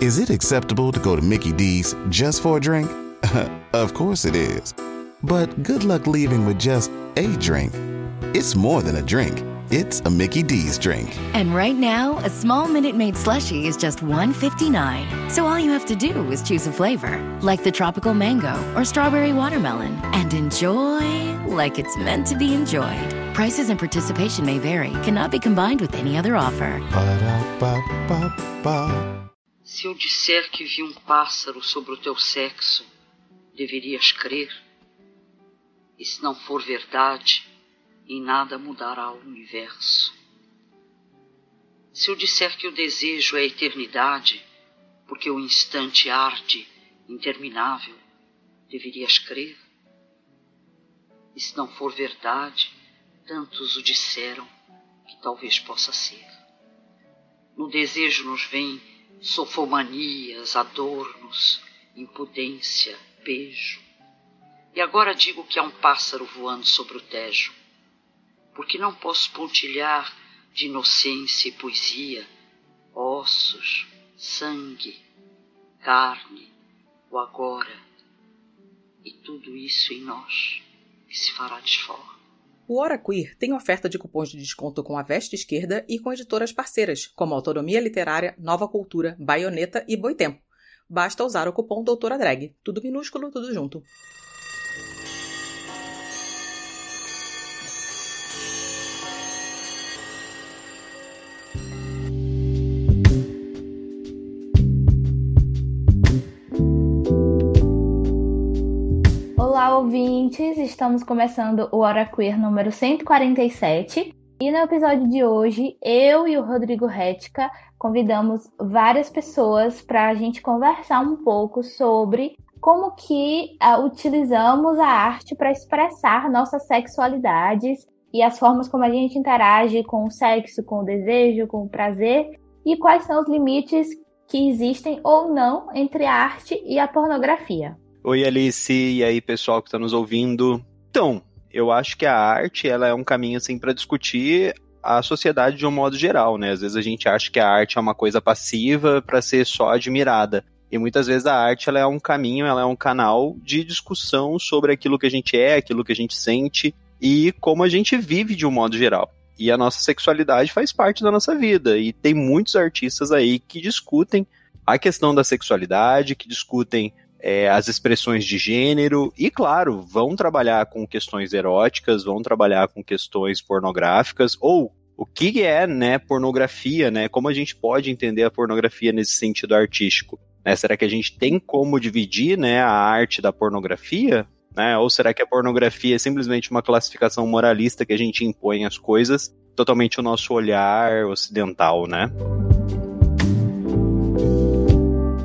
Is it acceptable to go to Mickey D's just for a drink? of course it is. But good luck leaving with just a drink. It's more than a drink. It's a Mickey D's drink. And right now, a small Minute Maid slushie is just $1.59. So all you have to do is choose a flavor, like the tropical mango or strawberry watermelon, and enjoy like it's meant to be enjoyed. Prices and participation may vary, cannot be combined with any other offer. Ba-da-ba-ba-ba. Se eu disser que vi um pássaro sobre o teu sexo, deverias crer? E se não for verdade, em nada mudará o universo. Se eu disser que o desejo é a eternidade, porque o instante arde, interminável, deverias crer? E se não for verdade, tantos o disseram que talvez possa ser. No desejo nos vem sofomanias, adornos, impudência, beijo. E agora digo que há um pássaro voando sobre o Tejo, porque não posso pontilhar de inocência e poesia ossos, sangue, carne, o agora, e tudo isso em nós que se fará desforra. O Hora Queer tem oferta de cupons de desconto com a Veste Esquerda e com editoras parceiras, como Autonomia Literária, Nova Cultura, Baioneta e Boitempo. Basta usar o cupom Doutora Drag. Tudo minúsculo, tudo junto. Ouvintes! Estamos começando o Hora Queer número 147. E no episódio de hoje, eu e o Rodrigo Retka convidamos várias pessoas para a gente conversar um pouco sobre como que uh, utilizamos a arte para expressar nossas sexualidades e as formas como a gente interage com o sexo, com o desejo, com o prazer e quais são os limites que existem ou não entre a arte e a pornografia. Oi, Alice, e aí, pessoal que está nos ouvindo. Então, eu acho que a arte ela é um caminho assim para discutir a sociedade de um modo geral, né? Às vezes a gente acha que a arte é uma coisa passiva para ser só admirada. E muitas vezes a arte ela é um caminho, ela é um canal de discussão sobre aquilo que a gente é, aquilo que a gente sente e como a gente vive de um modo geral. E a nossa sexualidade faz parte da nossa vida. E tem muitos artistas aí que discutem a questão da sexualidade, que discutem é, as expressões de gênero e, claro, vão trabalhar com questões eróticas, vão trabalhar com questões pornográficas ou o que é, né, pornografia, né? Como a gente pode entender a pornografia nesse sentido artístico? Né? Será que a gente tem como dividir, né, a arte da pornografia? Né? Ou será que a pornografia é simplesmente uma classificação moralista que a gente impõe às coisas, totalmente o nosso olhar ocidental, né?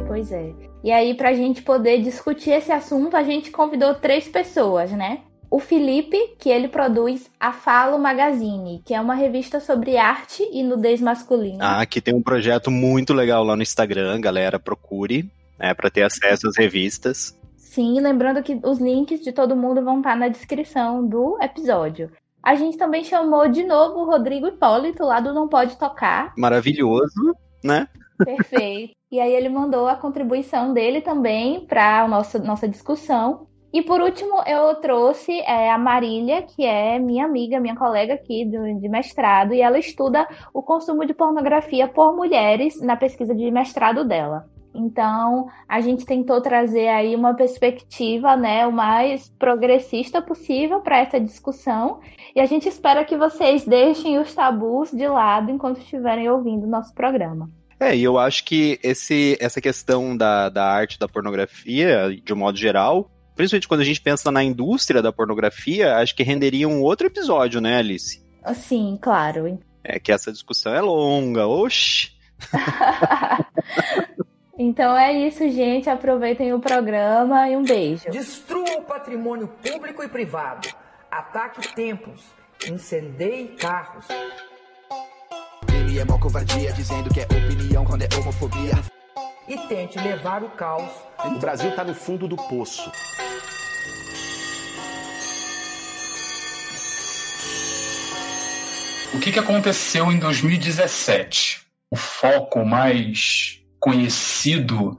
Pois é. E aí, para a gente poder discutir esse assunto, a gente convidou três pessoas, né? O Felipe, que ele produz a Falo Magazine, que é uma revista sobre arte e nudez masculina. Ah, que tem um projeto muito legal lá no Instagram, galera, procure, né, para ter acesso às revistas. Sim, lembrando que os links de todo mundo vão estar na descrição do episódio. A gente também chamou de novo o Rodrigo Hipólito, lá do Não Pode Tocar. Maravilhoso, né? Perfeito. E aí ele mandou a contribuição dele também para a nossa, nossa discussão. E por último, eu trouxe é, a Marília, que é minha amiga, minha colega aqui do, de mestrado, e ela estuda o consumo de pornografia por mulheres na pesquisa de mestrado dela. Então, a gente tentou trazer aí uma perspectiva, né, o mais progressista possível para essa discussão. E a gente espera que vocês deixem os tabus de lado enquanto estiverem ouvindo o nosso programa. É, e eu acho que esse, essa questão da, da arte da pornografia, de um modo geral, principalmente quando a gente pensa na indústria da pornografia, acho que renderia um outro episódio, né, Alice? Sim, claro. É que essa discussão é longa, oxi! então é isso, gente. Aproveitem o programa e um beijo. Destrua o patrimônio público e privado. Ataque templos. Incendeie carros. É mó covardia, dizendo que é opinião quando é homofobia. E tente levar o caos. O Brasil tá no fundo do poço. O que, que aconteceu em 2017? O foco mais conhecido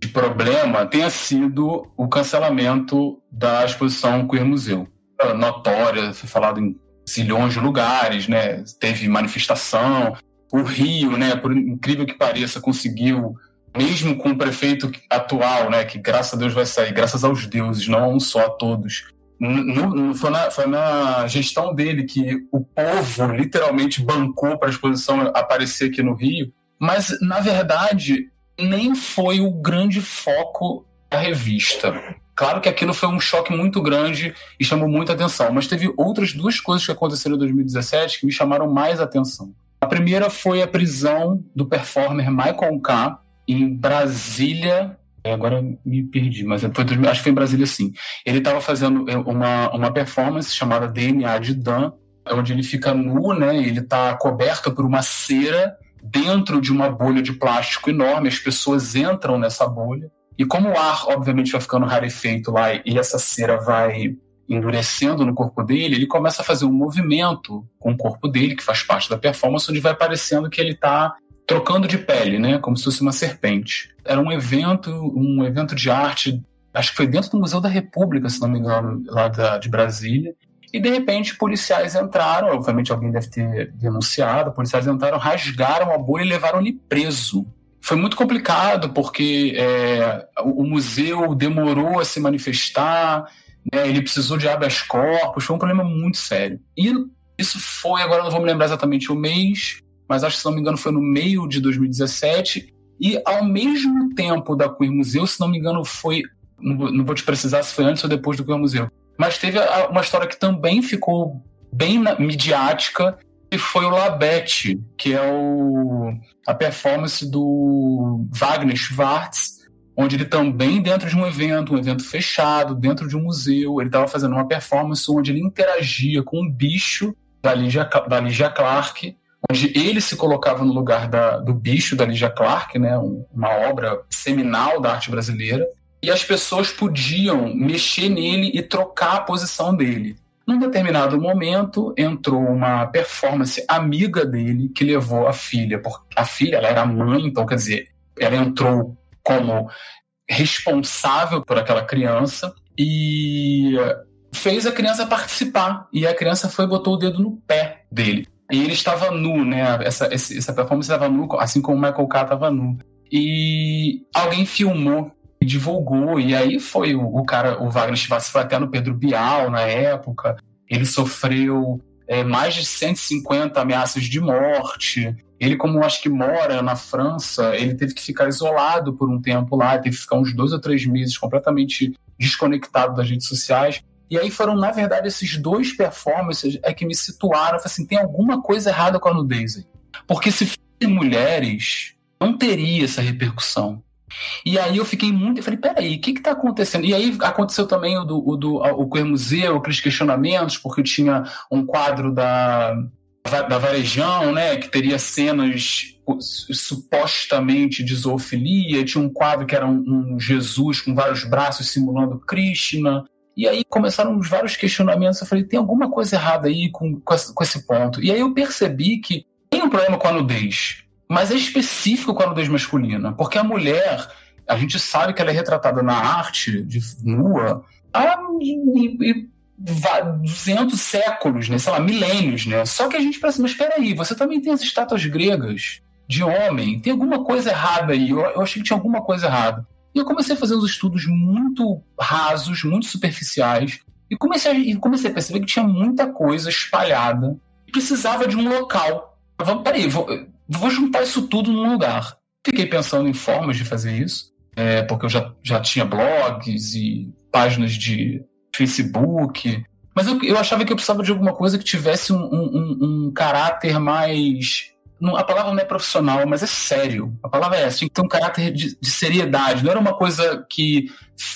de problema tenha sido o cancelamento da exposição Queer Museu. Notória, foi falado em zilhões de lugares, né? Teve manifestação. O Rio, né, por incrível que pareça, conseguiu, mesmo com o prefeito atual, né, que graças a Deus vai sair, graças aos deuses, não a um só, a todos. No, no, foi, na, foi na gestão dele que o povo literalmente bancou para a exposição aparecer aqui no Rio, mas na verdade nem foi o grande foco da revista. Claro que aquilo foi um choque muito grande e chamou muita atenção, mas teve outras duas coisas que aconteceram em 2017 que me chamaram mais atenção. A primeira foi a prisão do performer Michael K. em Brasília. É, agora me perdi, mas foi, acho que foi em Brasília sim. Ele estava fazendo é, uma, uma performance chamada DNA de Dan, onde ele fica nu, né? Ele está coberto por uma cera dentro de uma bolha de plástico enorme, as pessoas entram nessa bolha. E como o ar, obviamente, vai ficando rarefeito lá e essa cera vai endurecendo no corpo dele, ele começa a fazer um movimento com o corpo dele, que faz parte da performance, onde vai parecendo que ele está trocando de pele, né? Como se fosse uma serpente. Era um evento, um evento de arte, acho que foi dentro do Museu da República, se não me engano, lá da, de Brasília. E de repente policiais entraram, obviamente alguém deve ter denunciado, policiais entraram, rasgaram a bolha e levaram ele preso. Foi muito complicado porque é, o, o, museu demorou a se manifestar, né, ele precisou de habeas corpus, foi um problema muito sério. E isso foi, agora não vou me lembrar exatamente o mês, mas acho que se não me engano foi no meio de 2017. E ao mesmo tempo da Queer Museu, se não me engano foi, não vou, te precisar se foi antes ou depois do Queer Museu, mas teve uma história que também ficou bem midiática, que foi o Labette, que é o, a performance do Wagner Schwartz, onde ele também, dentro de um evento, um evento fechado, dentro de um museu, ele estava fazendo uma performance onde ele interagia com um bicho da Ligia, da Ligia Clark, onde ele se colocava no lugar da, do bicho da Ligia Clark, né, uma obra seminal da arte brasileira, e as pessoas podiam mexer nele e trocar a posição dele. Num determinado momento, entrou uma performance amiga dele que levou a filha, porque a filha ela era mãe, então quer dizer, ela entrou como responsável por aquela criança e fez a criança participar. E a criança foi e botou o dedo no pé dele. E ele estava nu, né? Essa, essa performance estava nu, assim como o Michael K estava nu. E alguém filmou e divulgou. E aí foi o, o cara, o Wagner Schwartz foi até no Pedro Bial na época. Ele sofreu é, mais de 150 ameaças de morte. Ele, como acho que mora na França, ele teve que ficar isolado por um tempo lá, teve que ficar uns dois ou três meses completamente desconectado das redes sociais. E aí foram, na verdade, esses dois performances é que me situaram. Eu falei assim, tem alguma coisa errada com a nudez aí. Porque se fossem mulheres, não teria essa repercussão. E aí eu fiquei muito, eu falei, peraí, o que que tá acontecendo? E aí aconteceu também o do, o do o Queer Museu, aqueles questionamentos, porque tinha um quadro da, da Varejão, né, que teria cenas supostamente de zoofilia, tinha um quadro que era um, um Jesus com vários braços simulando Krishna, e aí começaram os vários questionamentos, eu falei, tem alguma coisa errada aí com, com, esse, com esse ponto. E aí eu percebi que tem um problema com a nudez, mas é específico com a nudez masculina, porque a mulher, a gente sabe que ela é retratada na arte de nua há 200 séculos, né? sei lá, milênios, né? Só que a gente pensa, mas espera aí, você também tem as estátuas gregas de homem, tem alguma coisa errada aí, eu, eu achei que tinha alguma coisa errada. E eu comecei a fazer uns estudos muito rasos, muito superficiais, e comecei a, e comecei a perceber que tinha muita coisa espalhada e precisava de um local. Vamos, peraí, vou, vou juntar isso tudo num lugar. Fiquei pensando em formas de fazer isso, é, porque eu já, já tinha blogs e páginas de Facebook, mas eu, eu achava que eu precisava de alguma coisa que tivesse um, um, um caráter mais. a palavra não é profissional, mas é sério. A palavra é essa, tinha que ter um caráter de, de, seriedade. Não era uma coisa que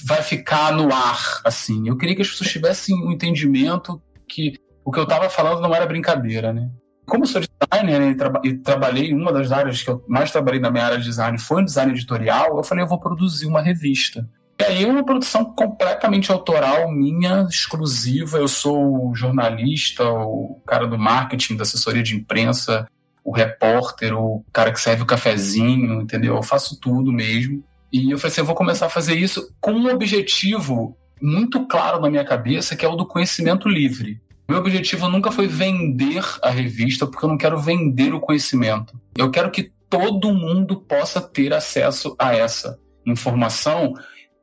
vai ficar no ar, assim. Eu queria que as pessoas tivessem um entendimento que o que eu estava falando não era brincadeira, né? Como eu sou designer né, e, traba e, trabalhei, uma das áreas que eu mais trabalhei na minha área de design foi no design editorial, eu falei, eu vou produzir uma revista. E aí uma produção completamente autoral, minha, exclusiva. Eu sou o jornalista, o cara do marketing, da assessoria de imprensa o repórter, o cara que serve o cafezinho, entendeu? Eu faço tudo mesmo. E eu falei assim, eu vou começar a fazer isso com um objetivo muito claro na minha cabeça, que é o do conhecimento livre. Meu objetivo nunca foi vender a revista, porque eu não quero vender o conhecimento. Eu quero que todo mundo possa ter acesso a essa informação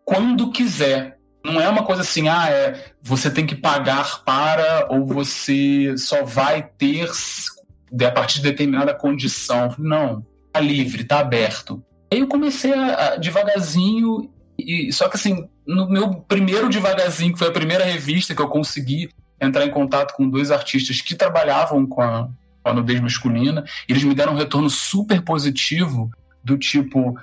quando quiser. Não é uma coisa assim, ah, é, você tem que pagar para ou você só vai ter a partir de determinada condição. Não, tá livre, tá aberto. Aí eu comecei a, a devagarzinho, e, só que assim, no meu primeiro devagarzinho, que foi a primeira revista que eu consegui entrar em contato com dois artistas que trabalhavam com a, com a nudez masculina, eles me deram um retorno super positivo do tipo,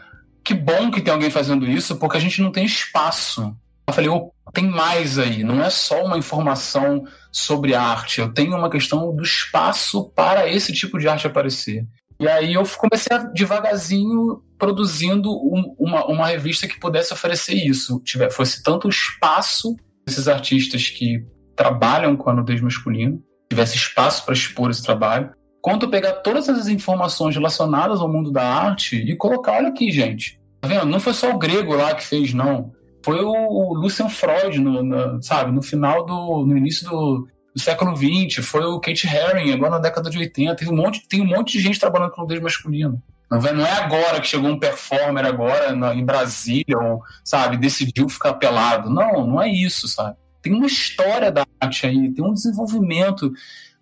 que bom que tem alguém fazendo isso, porque a gente não tem espaço. Eu falei, oh, tem mais aí, não é só uma informação sobre arte, eu tenho uma questão do espaço para esse tipo de arte aparecer. E aí eu comecei a, devagarzinho produzindo um, uma, uma revista que pudesse oferecer isso, tiver, fosse tanto espaço desses artistas que trabalham com a nudez masculina, tivesse espaço para expor esse trabalho, quanto pegar todas essas informações relacionadas ao mundo da arte e colocar, olha aqui, gente, Tá vendo? Não foi só o grego lá que fez, não. Foi o, o Lucian Freud, no, no, sabe, no final do. no início do, do século XX, foi o Kate Haring, agora na década de 80. Tem um monte, tem um monte de gente trabalhando com nudez masculino. Não é agora que chegou um performer agora na, em Brasília, ou, sabe, decidiu ficar pelado. Não, não é isso, sabe? Tem uma história da arte aí, tem um desenvolvimento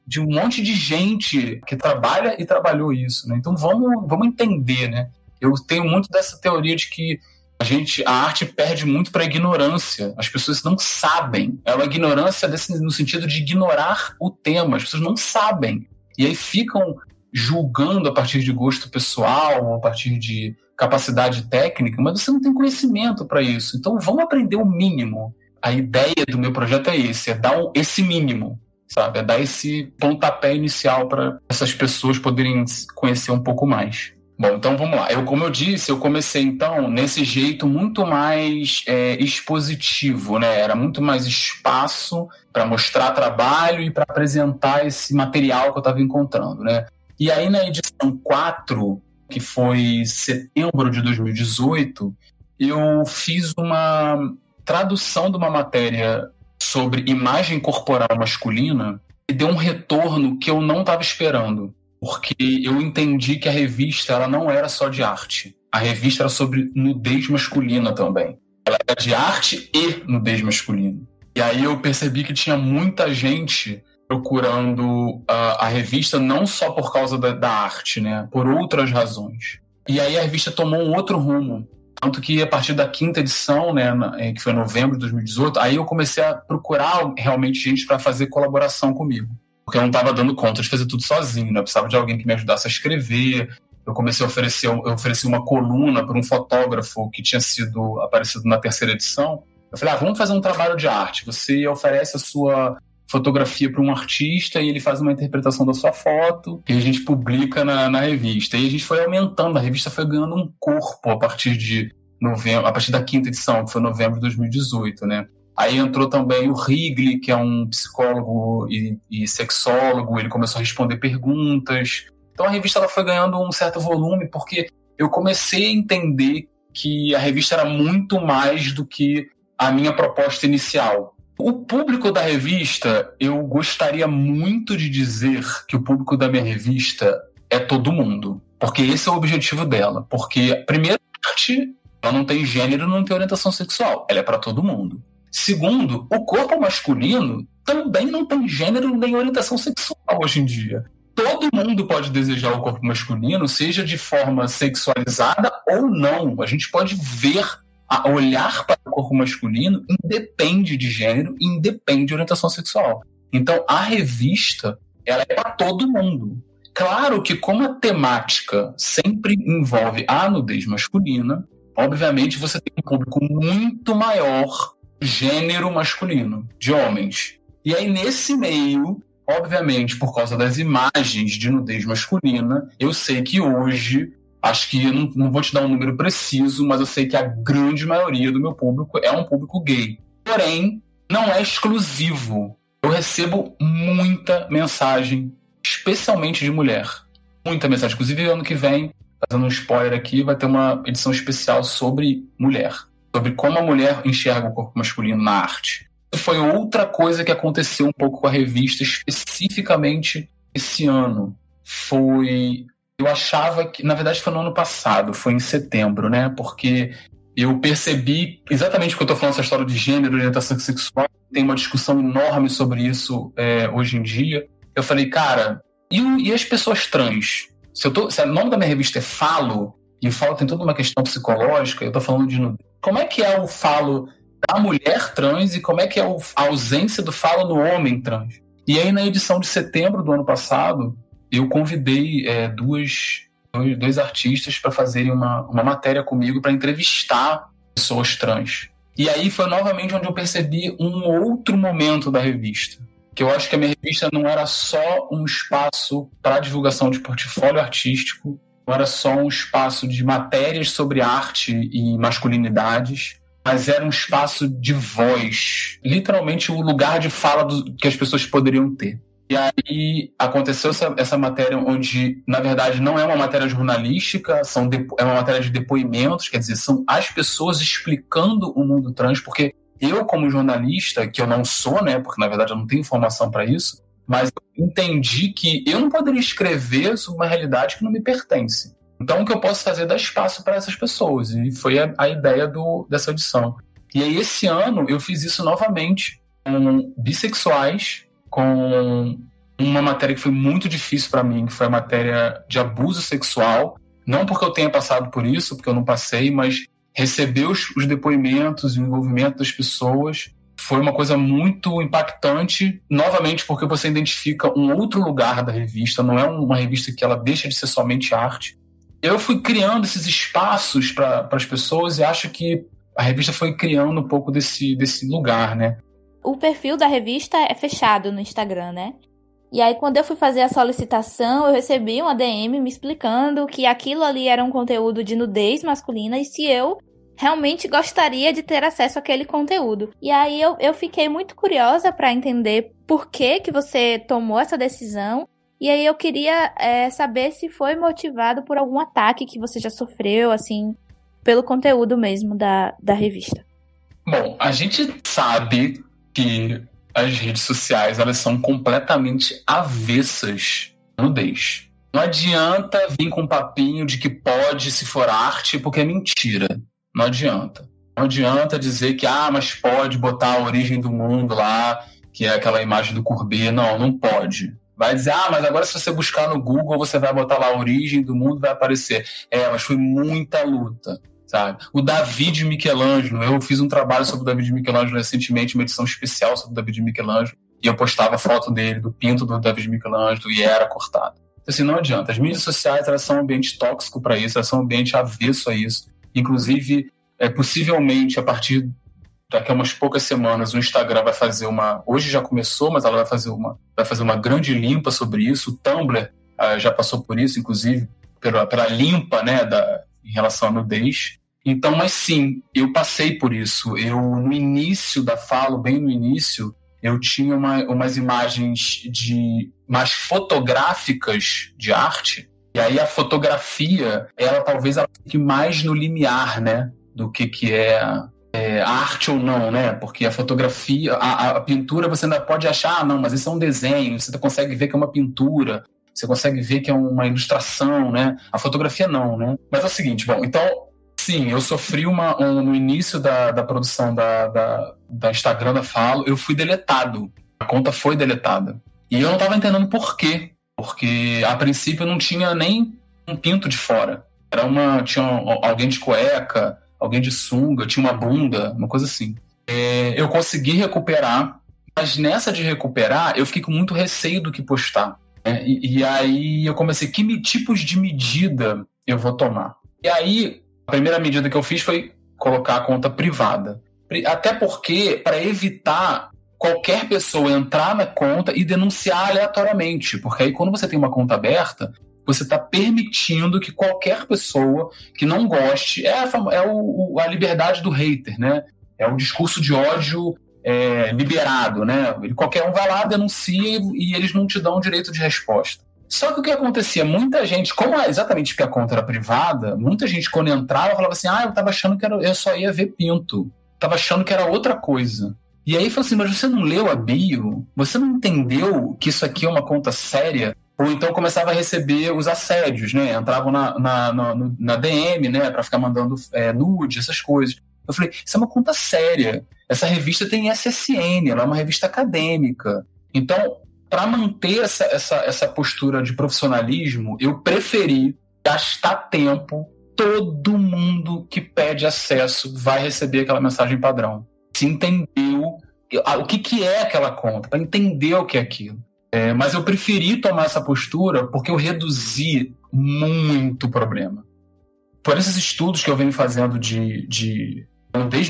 de um monte de gente que trabalha e trabalhou isso, né? Então vamos, vamos entender, né? Eu tenho muito dessa teoria de que a gente, a arte perde muito para a ignorância. As pessoas não sabem. É uma ignorância desse, no sentido de ignorar o tema. As pessoas não sabem. E aí ficam julgando a partir de gosto pessoal, a partir de capacidade técnica, mas você não tem conhecimento para isso. Então vamos aprender o mínimo. A ideia do meu projeto é esse, é dar esse mínimo, sabe? É dar esse pontapé inicial para essas pessoas poderem conhecer um pouco mais. Bom, então vamos lá. Eu, como eu disse, eu comecei então nesse jeito muito mais é, expositivo, né? Era muito mais espaço para mostrar trabalho e para apresentar esse material que eu estava encontrando, né? E aí na edição 4, que foi setembro de 2018, eu fiz uma tradução de uma matéria sobre imagem corporal masculina e deu um retorno que eu não estava esperando porque eu entendi que a revista ela não era só de arte. A revista era sobre nudez masculina também. Ela era de arte e nudez masculina. E aí eu percebi que tinha muita gente procurando a, a revista não só por causa da, da, arte, né? Por outras razões. E aí a revista tomou um outro rumo. Tanto que a partir da quinta edição, né, é, que foi em novembro de 2018, aí eu comecei a procurar realmente gente para fazer colaboração comigo porque eu não estava dando conta de fazer tudo sozinho, né? Eu precisava de alguém que me ajudasse a escrever. Eu comecei a oferecer, eu ofereci uma coluna para um fotógrafo que tinha sido aparecido na terceira edição. Eu falei, ah, vamos fazer um trabalho de arte. Você oferece a sua fotografia para um artista e ele faz uma interpretação da sua foto e a gente publica na, na revista. E a gente foi aumentando, a revista foi ganhando um corpo a partir de novembro, a partir da quinta edição, que foi novembro de 2018, né? Aí entrou também o Wrigley, que é um psicólogo e, e, sexólogo, ele começou a responder perguntas. Então a revista ela foi ganhando um certo volume, porque eu comecei a entender que a revista era muito mais do que a minha proposta inicial. O público da revista, eu gostaria muito de dizer que o público da minha revista é todo mundo. Porque esse é o objetivo dela. Porque, primeiro, ela não tem gênero, não tem orientação sexual. Ela é para todo mundo. Segundo, o corpo masculino também não tem gênero nem orientação sexual hoje em dia. Todo mundo pode desejar o corpo masculino, seja de forma sexualizada ou não. A gente pode ver, olhar para o corpo masculino, independe de gênero, independe de orientação sexual. Então, a revista, ela é para todo mundo. Claro que como a temática sempre envolve a nudez masculina, obviamente você tem um público muito maior gênero masculino, de homens. E aí, nesse meio, obviamente, por causa das imagens de nudez masculina, eu sei que hoje, acho que não, não vou te dar um número preciso, mas eu sei que a grande maioria do meu público é um público gay. Porém, não é exclusivo. Eu recebo muita mensagem, especialmente de mulher. muita mensagem. Inclusive, ano que vem, fazendo um spoiler aqui, vai ter uma edição especial sobre mulher. Sobre como a mulher enxerga o corpo masculino na arte. Foi outra coisa que aconteceu um pouco com a revista, especificamente esse ano. Foi. Eu achava que. Na verdade, foi no ano passado, foi em setembro, né? Porque eu percebi exatamente porque eu estou falando essa história de gênero, orientação sexual, tem uma discussão enorme sobre isso é, hoje em dia. Eu falei, cara, e, e as pessoas trans? Se, eu tô, se o nome da minha revista é Falo, e Falo tem toda uma questão psicológica, eu estou falando de nudez. Como é que é o falo da mulher trans e como é que é a ausência do falo no homem trans? E aí, na edição de setembro do ano passado, eu convidei é, duas dois, dois artistas para fazerem uma, uma matéria comigo para entrevistar pessoas trans. E aí foi novamente onde eu percebi um outro momento da revista. Que eu acho que a minha revista não era só um espaço para divulgação de portfólio artístico, não era só um espaço de matérias sobre arte e masculinidades, mas era um espaço de voz, literalmente o lugar de fala do, que as pessoas poderiam ter. E aí aconteceu essa, essa matéria onde, na verdade, não é uma matéria jornalística, são é uma matéria de depoimentos, quer dizer, são as pessoas explicando o mundo trans, porque eu, como jornalista, que eu não sou, né, porque na verdade eu não tenho informação para isso, mas entendi que eu não poderia escrever sobre uma realidade que não me pertence. Então, o que eu posso fazer é dar espaço para essas pessoas, e foi a, a ideia do, dessa edição. E aí, esse ano, eu fiz isso novamente com bissexuais com uma matéria que foi muito difícil para mim, que foi a matéria de abuso sexual. Não porque eu tenha passado por isso, porque eu não passei, mas receber os, os depoimentos e o envolvimento das pessoas foi uma coisa muito impactante, novamente porque você identifica um outro lugar da revista, não é uma revista que ela deixa de ser somente arte. Eu fui criando esses espaços para as pessoas e acho que a revista foi criando um pouco desse, desse lugar, né? o perfil da revista é fechado no Instagram, né? E aí, quando eu fui fazer a solicitação, eu recebi uma DM me explicando que aquilo ali era um conteúdo de nudez masculina e se eu realmente gostaria de ter acesso àquele conteúdo. E aí eu, eu fiquei muito curiosa para entender por que, que você tomou essa decisão. E aí eu queria é, saber se foi motivado por algum ataque que você já sofreu, assim, pelo conteúdo mesmo da, da revista. Bom, a gente sabe que as redes sociais elas são completamente avessas à nudez. Não adianta vir com um papinho de que pode se for arte, porque é mentira. Não adianta. Não adianta dizer que, ah, mas pode botar a origem do mundo lá, que é aquela imagem do Courbet. Não, não pode. Vai dizer, ah, mas agora se você buscar no Google, você vai botar lá a origem do mundo, vai aparecer. É, mas foi muita luta sabe? O David Michelangelo, eu fiz um trabalho sobre o David Michelangelo recentemente, uma edição especial sobre o David Michelangelo, e eu postava foto dele, do pinto do David Michelangelo, e era cortado. Então, assim, não adianta. As mídias sociais, elas são um ambiente tóxico para isso, elas são um ambiente avesso a isso. Inclusive, é, possivelmente, a partir daqui a umas poucas semanas, o Instagram vai fazer uma... Hoje já começou, mas ela vai fazer uma, vai fazer uma grande limpa sobre isso. O Tumblr uh, já passou por isso, inclusive, pela, pela limpa, né, da, em relação à nudez. Então, mas sim, eu passei por isso. Eu, no início da fala, bem no início, eu tinha uma, umas imagens de mais fotográficas de arte. E aí a fotografia, ela talvez ela fique mais no limiar, né? Do que, que é, é arte ou não, né? Porque a fotografia, a, a, pintura você ainda pode achar, ah, não, mas isso é um desenho, você consegue ver que é uma pintura você consegue ver que é uma ilustração, né? A fotografia não, né? Mas é o seguinte, bom, então, sim, eu sofri uma, um, no início da, da produção da, da, da Instagram da Falo, eu fui deletado. A conta foi deletada. E eu não estava entendendo por quê. Porque, a princípio, não tinha nem um pinto de fora. Era uma. Tinha alguém de cueca, alguém de sunga, tinha uma bunda, uma coisa assim. É, eu consegui recuperar, mas nessa de recuperar, eu fiquei com muito receio do que postar. É, e, e, aí eu comecei, que tipos de medida eu vou tomar? E aí, a primeira medida que eu fiz foi colocar a conta privada. Até porque, para evitar qualquer pessoa entrar na conta e denunciar aleatoriamente. Porque aí, quando você tem uma conta aberta, você está permitindo que qualquer pessoa que não goste. É, a, é o, a liberdade do hater, né? É o discurso de ódio é, liberado, né? Qualquer um vai lá, denuncia e eles não te dão direito de resposta. Só que o que acontecia? Muita gente, como é exatamente porque a conta era privada, muita gente quando entrava falava assim: ah, eu tava achando que era, eu só ia ver pinto. Tava achando que era outra coisa. E aí falou assim: mas você não leu a bio? Você não entendeu que isso aqui é uma conta séria? Ou então começava a receber os assédios, né? Entravam na, na, na, na DM, né? Pra ficar mandando é, nude, essas coisas. Eu falei: isso é uma conta séria. Essa revista tem SSN, ela é uma revista acadêmica. Então, para manter essa, essa, essa postura de profissionalismo, eu preferi gastar tempo. Todo mundo que pede acesso vai receber aquela mensagem padrão. Se entendeu o que, que é aquela conta, para entender o que é aquilo. É, mas eu preferi tomar essa postura porque eu reduzi muito o problema. Por esses estudos que eu venho fazendo de, de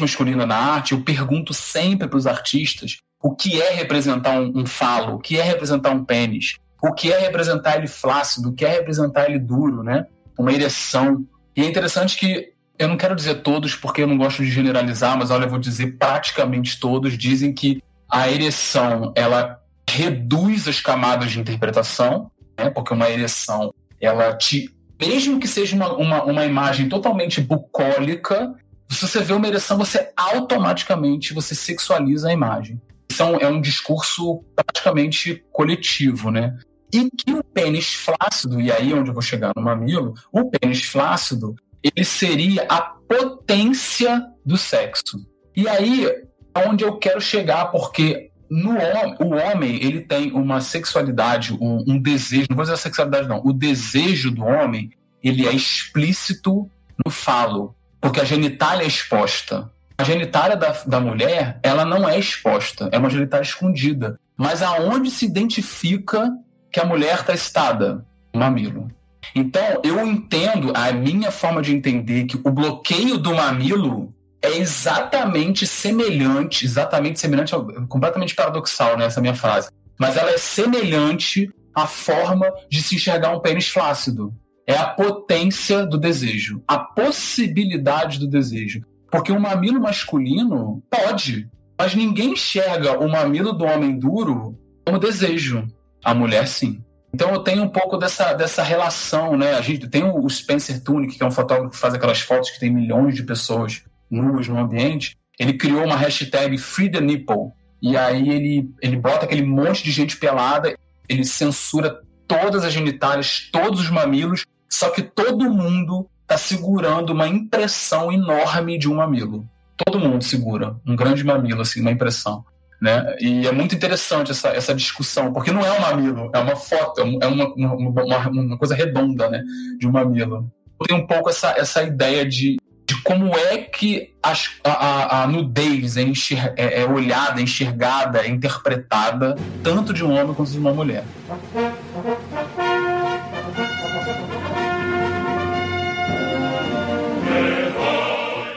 masculina na arte, eu pergunto sempre para os artistas o que é representar um, um falo, o que é representar um pênis, o que é representar ele flácido, o que é representar ele duro, né? Uma ereção. E é interessante que eu não quero dizer todos porque eu não gosto de generalizar, mas olha, eu vou dizer praticamente todos dizem que a ereção ela reduz as camadas de interpretação, né? Porque uma ereção ela te mesmo que seja uma, uma, uma imagem totalmente bucólica, se você vê uma ereção, você automaticamente você sexualiza a imagem. Isso é um, é um discurso praticamente coletivo, né? E que o pênis flácido, e aí é onde eu vou chegar no mamilo, o pênis flácido, ele seria a potência do sexo. E aí é onde eu quero chegar, porque no o homem ele tem uma sexualidade, um, um, desejo, não vou dizer a sexualidade não, o desejo do homem ele é explícito no falo, porque a genitália é exposta. A genitália da, da mulher, ela não é exposta, é uma genitália escondida. Mas aonde se identifica que a mulher está estada? O mamilo. Então, eu entendo, a minha forma de entender que o bloqueio do mamilo é exatamente semelhante, exatamente semelhante, completamente paradoxal nessa né, minha frase, mas ela é semelhante à forma de se enxergar um pênis flácido. É a potência do desejo, a possibilidade do desejo. Porque o mamilo masculino pode, mas ninguém enxerga o mamilo do homem duro como desejo. A mulher sim. Então eu tenho um pouco dessa, dessa relação, né? A gente tem o Spencer Tunick, que é um fotógrafo que faz aquelas fotos que tem milhões de pessoas nuas no ambiente. Ele criou uma hashtag Free the Nipple. E aí ele, ele bota aquele monte de gente pelada, ele censura todas as genitálias, todos os mamilos, só que todo mundo está segurando uma impressão enorme de um mamilo. Todo mundo segura um grande mamilo, assim, uma impressão. Né? E é muito interessante essa, essa discussão, porque não é um mamilo, é uma foto, é uma, uma, uma, uma coisa redonda né, de um mamilo. Tem um pouco essa, essa ideia de, de como é que a, a, a nudez é, enxer, é, é olhada, é enxergada, é interpretada, tanto de um homem quanto de uma mulher.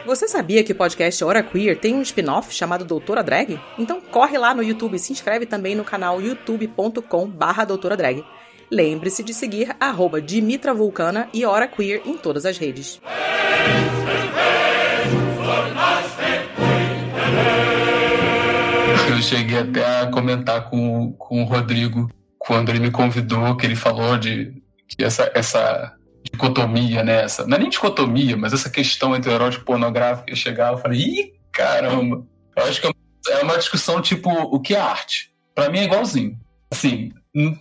Você sabia que o podcast Hora Queer tem um spin-off chamado Doutora Drag? Então corre lá no YouTube e se inscreve também no canal youtube.com barra Doutora Drag. Lembre-se de seguir arroba Dimitra Vulcana e Hora Queer em todas as redes. Eu cheguei até a comentar com, com o Rodrigo quando ele me convidou, que ele falou de que essa, essa dicotomia nessa. Não é nem dicotomia, mas essa questão entre o erótico e pornográfico. Eu chegava e falei, ih, caramba. Eu acho que é uma discussão tipo, o que é arte? Para mim é igualzinho. Assim,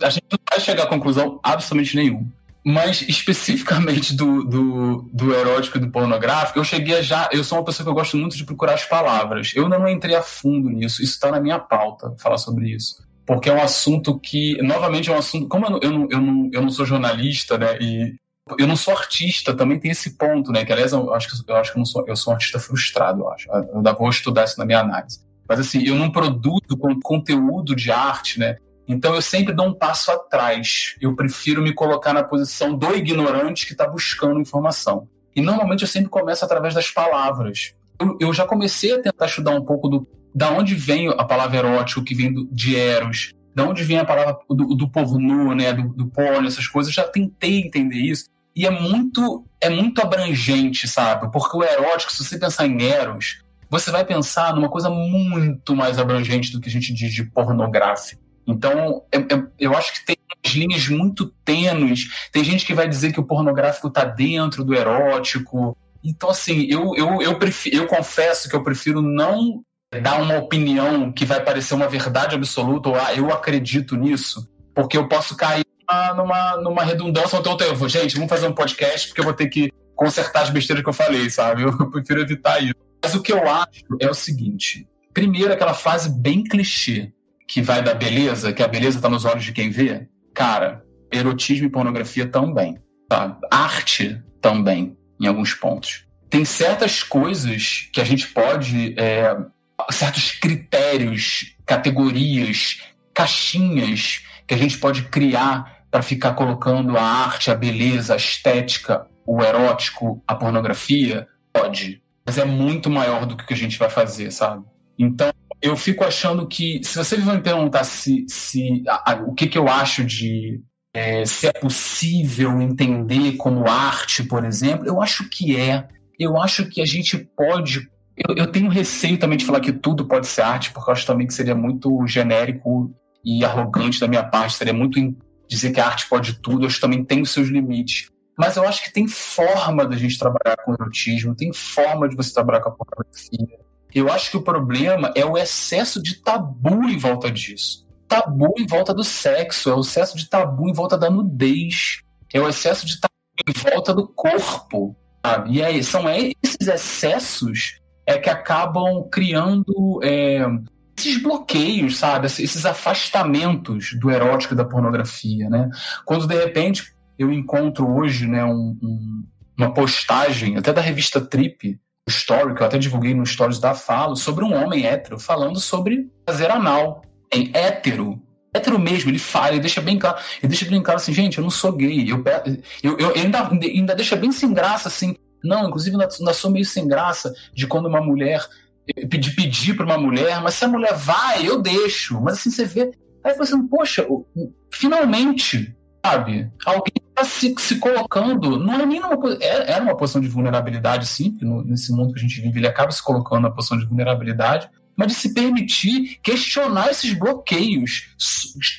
a gente não vai chegar a conclusão absolutamente nenhuma. Mas especificamente do, do, do erótico e do pornográfico, eu cheguei a já. Eu sou uma pessoa que eu gosto muito de procurar as palavras. Eu não entrei a fundo nisso, isso está na minha pauta, falar sobre isso. Porque é um assunto que, novamente, é um assunto. Como eu não, eu não, eu não, eu não sou jornalista, né? E eu não sou artista, também tem esse ponto, né? Que aliás, eu acho que eu acho que eu sou, eu sou um artista frustrado, eu acho. Eu ainda vou estudar isso na minha análise. Mas assim, eu não produzo conteúdo de arte, né? Então eu sempre dou um passo atrás. Eu prefiro me colocar na posição do ignorante que está buscando informação. E normalmente eu sempre começo através das palavras. Eu, eu, já comecei a tentar estudar um pouco do da onde vem a palavra erótico, que vem do, de eros, da onde vem a palavra do, do pornô, né, do, do porno, essas coisas. Eu já tentei entender isso. E é muito, é muito abrangente, sabe? Porque o erótico, se você pensar em Eros, você vai pensar numa coisa muito mais abrangente do que a gente diz de pornográfico. Então, eu, eu, eu acho que tem linhas muito tênues. Tem gente que vai dizer que o pornográfico está dentro do erótico. Então, assim, eu, eu, eu, prefiro, eu confesso que eu prefiro não dar uma opinião que vai parecer uma verdade absoluta, ou ah, eu acredito nisso, porque eu posso cair numa, numa redundância ou tempo. Gente, vamos fazer um podcast porque eu vou ter que consertar as besteiras que eu falei, sabe? Eu prefiro evitar isso. Mas o que eu acho é o seguinte: primeiro, aquela fase bem clichê, que vai da beleza, que a beleza está nos olhos de quem vê. Cara, erotismo e pornografia também. Tá? Arte também, em alguns pontos. Tem certas coisas que a gente pode. É, certos critérios, categorias, caixinhas que a gente pode criar para ficar colocando a arte, a beleza, a estética, o erótico, a pornografia? Pode. Mas é muito maior do que a gente vai fazer, sabe? Então, eu fico achando que, se você me perguntar se, se a, a, o que, que eu acho de é, se é possível entender como arte, por exemplo, eu acho que é. Eu acho que a gente pode. Eu, eu tenho receio também de falar que tudo pode ser arte, porque eu acho também que seria muito genérico e arrogante da minha parte, seria muito dizer que a arte pode tudo, acho que também tem os seus limites. Mas eu acho que tem forma da gente trabalhar com erotismo, tem forma de você trabalhar com a pornografia. Eu acho que o problema é o excesso de tabu em volta disso. Tabu em volta do sexo, é o excesso de tabu em volta da nudez, é o excesso de tabu em volta do corpo. Sabe? E aí, são esses excessos é que acabam criando é, esses bloqueios, sabe? Esses afastamentos do erótico e da pornografia, né? Quando de repente eu encontro hoje né, um, um, uma postagem, até da revista Trip, story, que eu até divulguei no Stories da Falo, sobre um homem hétero falando sobre fazer anal em hétero. Hétero mesmo, ele fala, ele deixa bem claro, ele deixa bem claro assim, gente, eu não sou gay. Eu, eu, eu ainda, ainda deixa bem sem graça, assim. Não, inclusive ainda, ainda sou meio sem graça de quando uma mulher de pedir para uma mulher, mas se a mulher vai, eu deixo. Mas assim, você vê. Aí você, assim, poxa, finalmente sabe? Alguém está se, se colocando, não é nem numa é, era uma posição de vulnerabilidade, sim, no, nesse mundo que a gente vive, ele acaba se colocando na posição de vulnerabilidade, mas de se permitir questionar esses bloqueios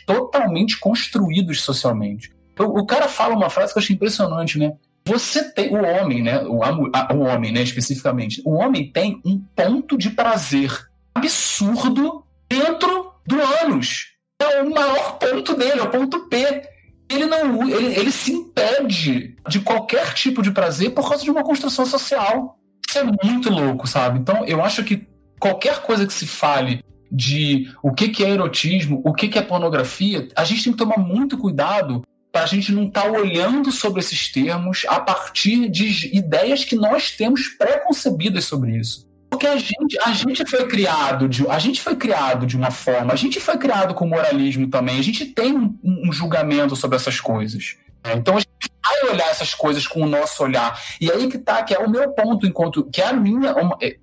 totalmente construídos socialmente. O, o cara fala uma frase que eu achei impressionante, né? Você tem o homem, né? O, a, o homem, né? Especificamente, o homem tem um ponto de prazer absurdo dentro do ânus. É o maior ponto dele, é o ponto P ele não ele, ele se impede de qualquer tipo de prazer por causa de uma construção social. Isso é muito louco, sabe? Então, eu acho que qualquer coisa que se fale de o que, que é erotismo, o que, que é pornografia, a gente tem que tomar muito cuidado para a gente não estar tá olhando sobre esses termos a partir de ideias que nós temos pré-concebidas sobre isso. Porque a gente, a gente foi criado de, a gente foi criado de uma forma, a gente foi criado com moralismo também, a gente tem um, um julgamento sobre essas coisas. Então a gente vai olhar essas coisas com o nosso olhar. E aí que tá, que é o meu ponto, enquanto que é a minha. Uma, é,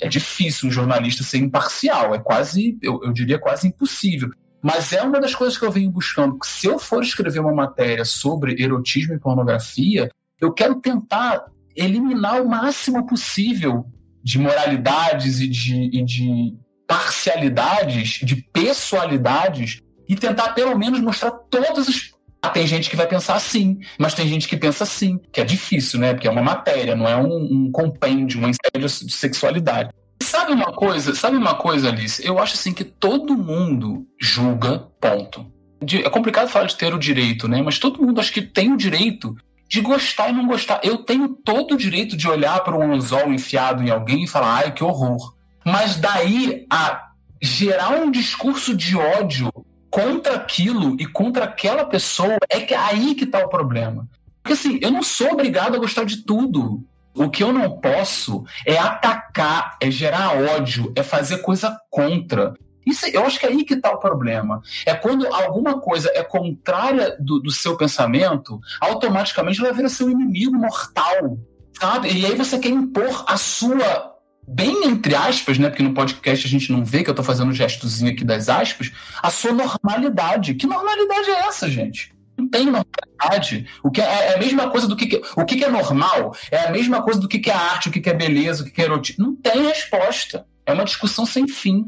é, difícil um jornalista ser imparcial, é quase, eu, eu diria quase impossível. Mas é uma das coisas que eu venho buscando. Se eu for escrever uma matéria sobre erotismo e pornografia, eu quero tentar eliminar o máximo possível de moralidades e de, e de parcialidades, de pessoalidades, e tentar pelo menos mostrar todas as. Ah, tem gente que vai pensar assim, mas tem gente que pensa assim, que é difícil, né? Porque é uma matéria, não é um, um compêndio, uma enciclopédia de sexualidade. Sabe uma coisa, sabe uma coisa, Alice? Eu acho assim que todo mundo julga, ponto. É complicado falar de ter o direito, né? Mas todo mundo acho que tem o direito de gostar e não gostar. Eu tenho todo o direito de olhar para um anzol enfiado em alguém e falar, ai, que horror. Mas daí a gerar um discurso de ódio contra aquilo e contra aquela pessoa é que é aí que está o problema. Porque assim, eu não sou obrigado a gostar de tudo. O que eu não posso é atacar, é gerar ódio, é fazer coisa contra. Isso, eu acho que é aí que está o problema. É quando alguma coisa é contrária do, do seu pensamento, automaticamente ela vira seu inimigo mortal, sabe? E aí você quer impor a sua bem entre aspas, né? Porque no podcast a gente não vê que eu tô fazendo um gestozinho aqui das aspas, a sua normalidade. Que normalidade é essa, gente? Não tem normalidade. O que é, é a mesma coisa do que, o que, é normal, é a mesma coisa do que, é arte, o que, é beleza, o que, que é erotismo. Não tem resposta. É uma discussão sem fim.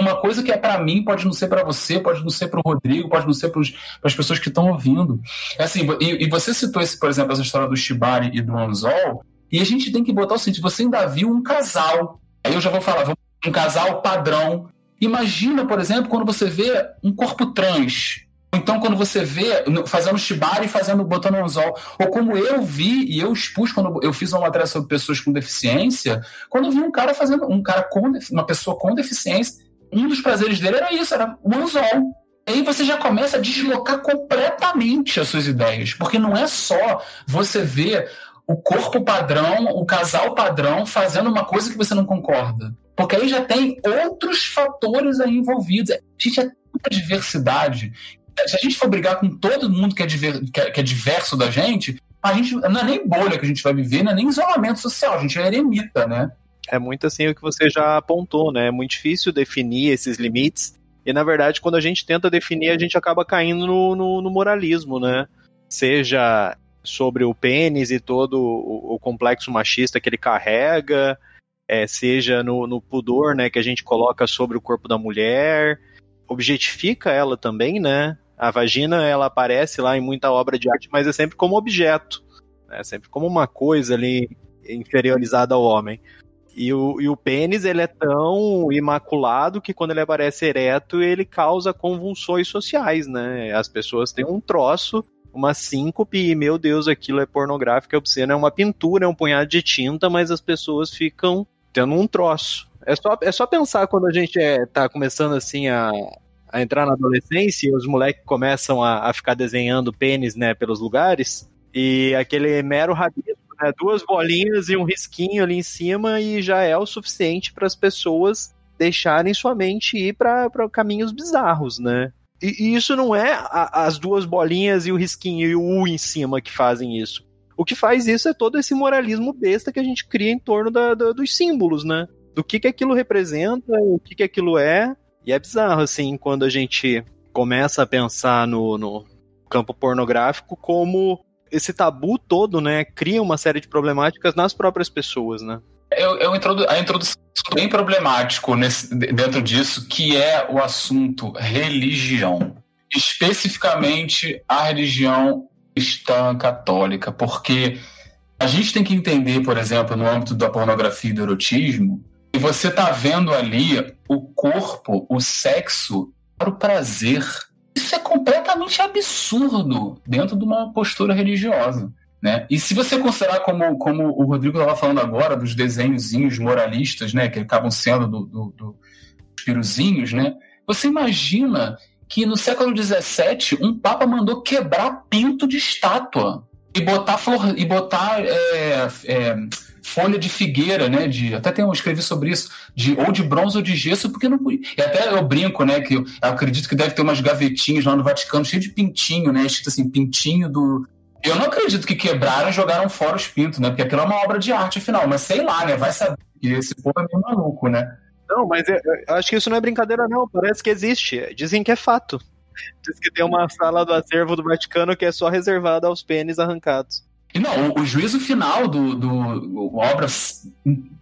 uma coisa que é para mim pode não ser para você, pode não ser para o Rodrigo, pode não ser para as pessoas que estão ouvindo. É assim, e, e, você citou esse, por exemplo, essa história do Shibari e do Anzol, e a gente tem que botar o seguinte: você ainda viu um casal. Aí eu já vou falar, um casal padrão. Imagina, por exemplo, quando você vê um corpo trans. Então, quando você vê fazendo shibari fazendo botando anzol, ou como eu vi e eu expus quando eu fiz uma matéria sobre pessoas com deficiência, quando eu vi um cara fazendo um cara com uma pessoa com deficiência, um dos prazeres dele era isso, era o anzol. E aí você já começa a deslocar completamente as suas ideias, porque não é só você ver o corpo padrão, o casal padrão fazendo uma coisa que você não concorda. Porque aí já tem outros fatores aí envolvidos. Gente, é tanta diversidade. Se a gente for brigar com todo mundo que é, diver, que é, que é diverso da gente, a gente não é nem bolha que a gente vai viver, não é nem isolamento social, a gente é eremita, né? É muito assim o que você já apontou, né? É muito difícil definir esses limites. E na verdade, quando a gente tenta definir, a gente acaba caindo no, no, no moralismo, né? Seja sobre o pênis e todo o, o complexo machista que ele carrega, é, seja no, no, pudor né, que a gente coloca sobre o corpo da mulher, objetifica ela também, né? A vagina ela aparece lá em muita obra de arte, mas é sempre como objeto, né? sempre como uma coisa ali inferiorizada ao homem. E o, e o pênis ele é tão imaculado que quando ele aparece ereto ele causa convulsões sociais, né? As pessoas têm um troço uma síncope e, meu Deus, aquilo é pornográfico, é obsceno, é uma pintura, é um punhado de tinta, mas as pessoas ficam tendo um troço. É só, é só pensar quando a gente é, tá começando assim a, a entrar na adolescência os moleques começam a, a ficar desenhando pênis, né, pelos lugares, e aquele mero rabisco, né, duas bolinhas e um risquinho ali em cima e já é o suficiente para as pessoas deixarem sua mente ir para caminhos bizarros, né? E, e isso não é a, as duas bolinhas e o risquinho e o U em cima que fazem isso. O que faz isso é todo esse moralismo besta que a gente cria em torno da, da, dos símbolos, né? Do que, que aquilo representa, o que, que aquilo é. E é bizarro, assim, quando a gente começa a pensar no, no campo pornográfico como esse tabu todo, né, cria uma série de problemáticas nas próprias pessoas, né? Eu, eu introdu a introdução bem problemático nesse, dentro disso, que é o assunto religião. Especificamente a religião cristã católica, porque a gente tem que entender, por exemplo, no âmbito da pornografia e do erotismo, que você está vendo ali o corpo, o sexo para o prazer. Isso é completamente absurdo dentro de uma postura religiosa. Né? E se você considerar como, como o Rodrigo estava falando agora, dos desenhozinhos moralistas, né, que acabam sendo do, do, do piruzinhos, né, você imagina que no século XVII um papa mandou quebrar pinto de estátua e botar flor e botar é, é, folha de figueira, né? De até tem um escrevi sobre isso, de ou de bronze ou de gesso, porque não e até eu brinco, né? Que eu acredito que deve ter umas gavetinhas lá no Vaticano cheio de pintinho, né? Escrito assim, pintinho do eu não acredito que quebraram e jogaram fora os pintos, né? Porque aquilo é uma obra de arte, afinal. Mas sei lá, né? Vai saber. E esse povo é meio maluco, né? Não, mas eu, eu acho que isso não é brincadeira, não. Parece que existe. Dizem que é fato. Diz que tem uma sala do acervo do Vaticano que é só reservada aos pênis arrancados. Não, o, o, juízo final do, do obra,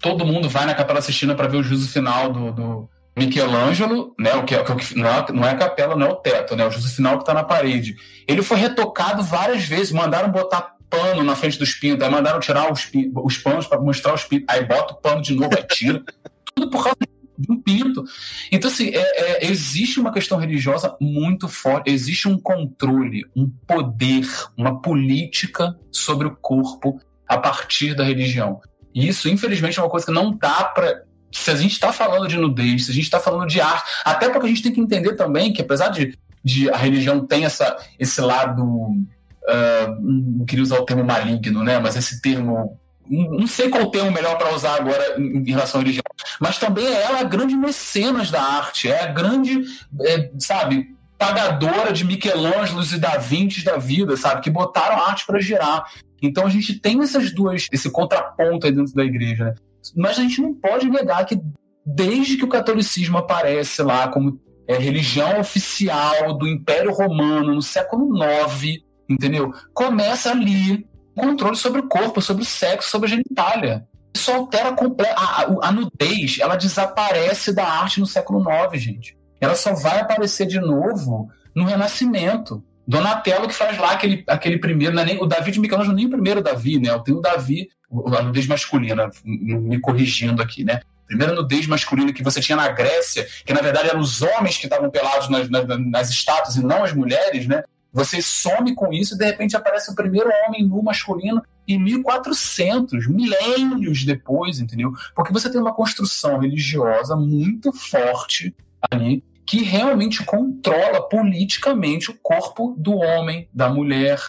todo mundo vai na Capela Sistina para ver o juízo final do, do Michelangelo, né, o que, é, o que não, é, não é a capela, não é o teto, né, o juízo final que está na parede. Ele foi retocado várias vezes, mandaram botar pano na frente dos pintos, aí mandaram tirar os, os panos para mostrar os pintos, aí bota o pano de novo, aí tira. Tudo por causa de um pinto. Então, assim, é, é, existe uma questão religiosa muito forte, existe um controle, um poder, uma política sobre o corpo a partir da religião. E isso, infelizmente, é uma coisa que não dá para se a gente está falando de nudez, se a gente está falando de arte, até porque a gente tem que entender também que apesar de, de a religião tem essa, esse lado, uh, não queria usar o termo maligno, né? Mas esse termo, não sei qual termo melhor para usar agora em, relação à religião, mas também é ela a grande mecenas da arte, é a grande, é, sabe, pagadora de Michelangelo e Da Vinci da vida, sabe, que botaram a arte para girar. Então a gente tem essas duas, esse contraponto aí dentro da igreja, né? Mas a gente não pode negar que desde que o catolicismo aparece lá como é, religião oficial do Império Romano no século IX, entendeu? Começa ali controle sobre o corpo, sobre o sexo, sobre a genitália. Isso altera a, a, a nudez, ela desaparece da arte no século IX, gente. Ela só vai aparecer de novo no Renascimento. Donatello que faz lá aquele, aquele primeiro, não é nem, o Davi de Michelangelo nem o primeiro Davi, né? Tem o Davi, a nudez masculina, me corrigindo aqui, né? Primeira nudez masculina que você tinha na Grécia, que na verdade eram os homens que estavam pelados nas, nas, nas estátuas e não as mulheres, né? Você some com isso e de repente aparece o primeiro homem nu masculino em 1400, milênios depois, entendeu? Porque você tem uma construção religiosa muito forte ali que realmente controla politicamente o corpo do homem, da mulher,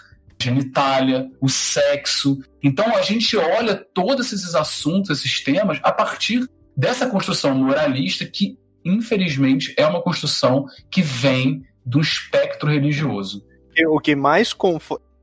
genitália, o sexo. Então a gente olha todos esses assuntos, esses temas, a partir dessa construção moralista que, infelizmente, é uma construção que vem do espectro religioso. O que mais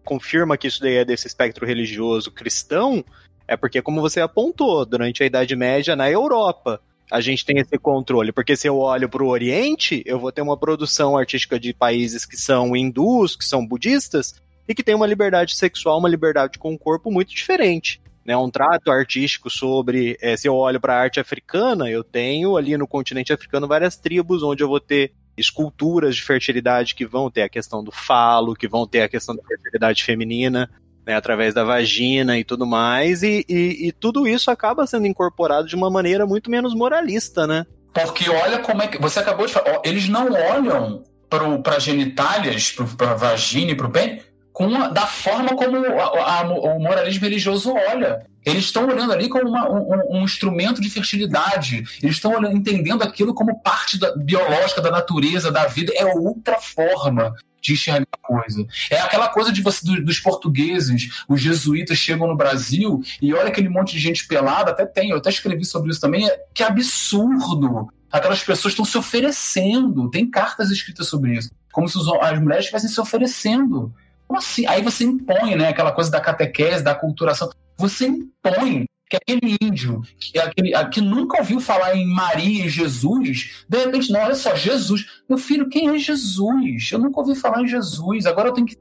confirma que isso daí é desse espectro religioso cristão é porque, como você apontou, durante a Idade Média na Europa, a gente tem esse controle. Porque se eu olho para o Oriente, eu vou ter uma produção artística de países que são hindus, que são budistas, e que tem uma liberdade sexual, uma liberdade com o corpo muito diferente. Né, um trato artístico sobre. É, se eu olho para a arte africana, eu tenho ali no continente africano várias tribos onde eu vou ter esculturas de fertilidade que vão ter a questão do falo, que vão ter a questão da fertilidade feminina né, através da vagina e tudo mais, e, e, e, tudo isso acaba sendo incorporado de uma maneira muito menos moralista, né? Porque olha como é que. Você acabou de falar, eles não olham para genitálias, para vagina e para o bem, com da forma como a, a, o moralismo religioso olha. Eles estão olhando ali como uma, um, um, instrumento de fertilidade. Eles estão entendendo aquilo como parte da, biológica da natureza, da vida. É outra forma de enxergar a coisa. É aquela coisa de você do, dos portugueses, os jesuítas chegam no Brasil e olha aquele monte de gente pelada, até tem, eu até escrevi sobre isso também, é, que absurdo. Aquelas pessoas estão se oferecendo, tem cartas escritas sobre isso, como se as mulheres estivessem se oferecendo. Assim? Aí você impõe, né, aquela coisa da catequese, da culturação. Você impõe que aquele índio que, aquele, que nunca ouviu falar em Maria e Jesus, de repente, não, olha só, Jesus. Meu filho, quem é Jesus? Eu nunca ouvi falar em Jesus. Agora eu tenho que,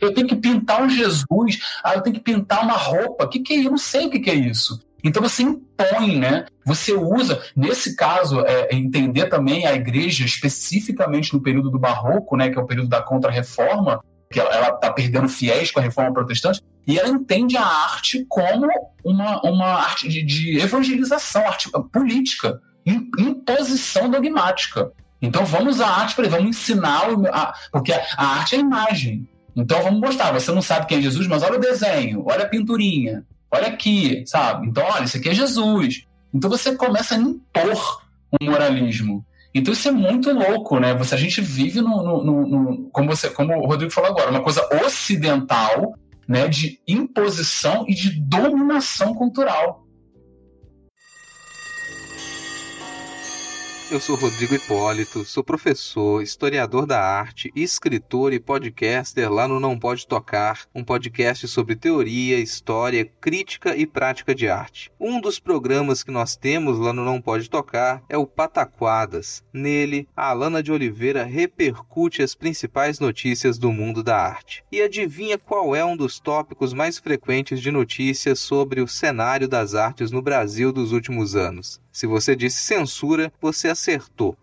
eu tenho que pintar um Jesus. Ah, eu tenho que pintar uma roupa. O que, que é? Eu não sei o que, que é isso. Então você impõe, né? Você usa, nesse caso, é, é, entender também a igreja especificamente no período do Barroco, né, que é o período da Contra-Reforma, que ela está perdendo fiéis com a Reforma Protestante e ela entende a arte como uma, uma arte de, de evangelização, arte política, imposição dogmática. Então vamos à arte para vamos ensinar, a, porque a, a, arte é imagem. Então vamos mostrar, você não sabe quem é Jesus, mas olha o desenho, olha a pinturinha, olha aqui, sabe? Então olha, isso aqui é Jesus. Então você começa a impor um moralismo. Então isso é muito louco, né? Você, a gente vive no, no, no, no como, você, como o Rodrigo falou agora, uma coisa ocidental né, de imposição e de dominação cultural. Eu sou Rodrigo Hipólito, sou professor, historiador da arte, escritor e podcaster lá no Não Pode Tocar, um podcast sobre teoria, história, crítica e prática de arte. Um dos programas que nós temos lá no Não Pode Tocar é o Pataquadas. Nele, a Alana de Oliveira repercute as principais notícias do mundo da arte. E adivinha qual é um dos tópicos mais frequentes de notícias sobre o cenário das artes no Brasil dos últimos anos? Se você disse censura, você.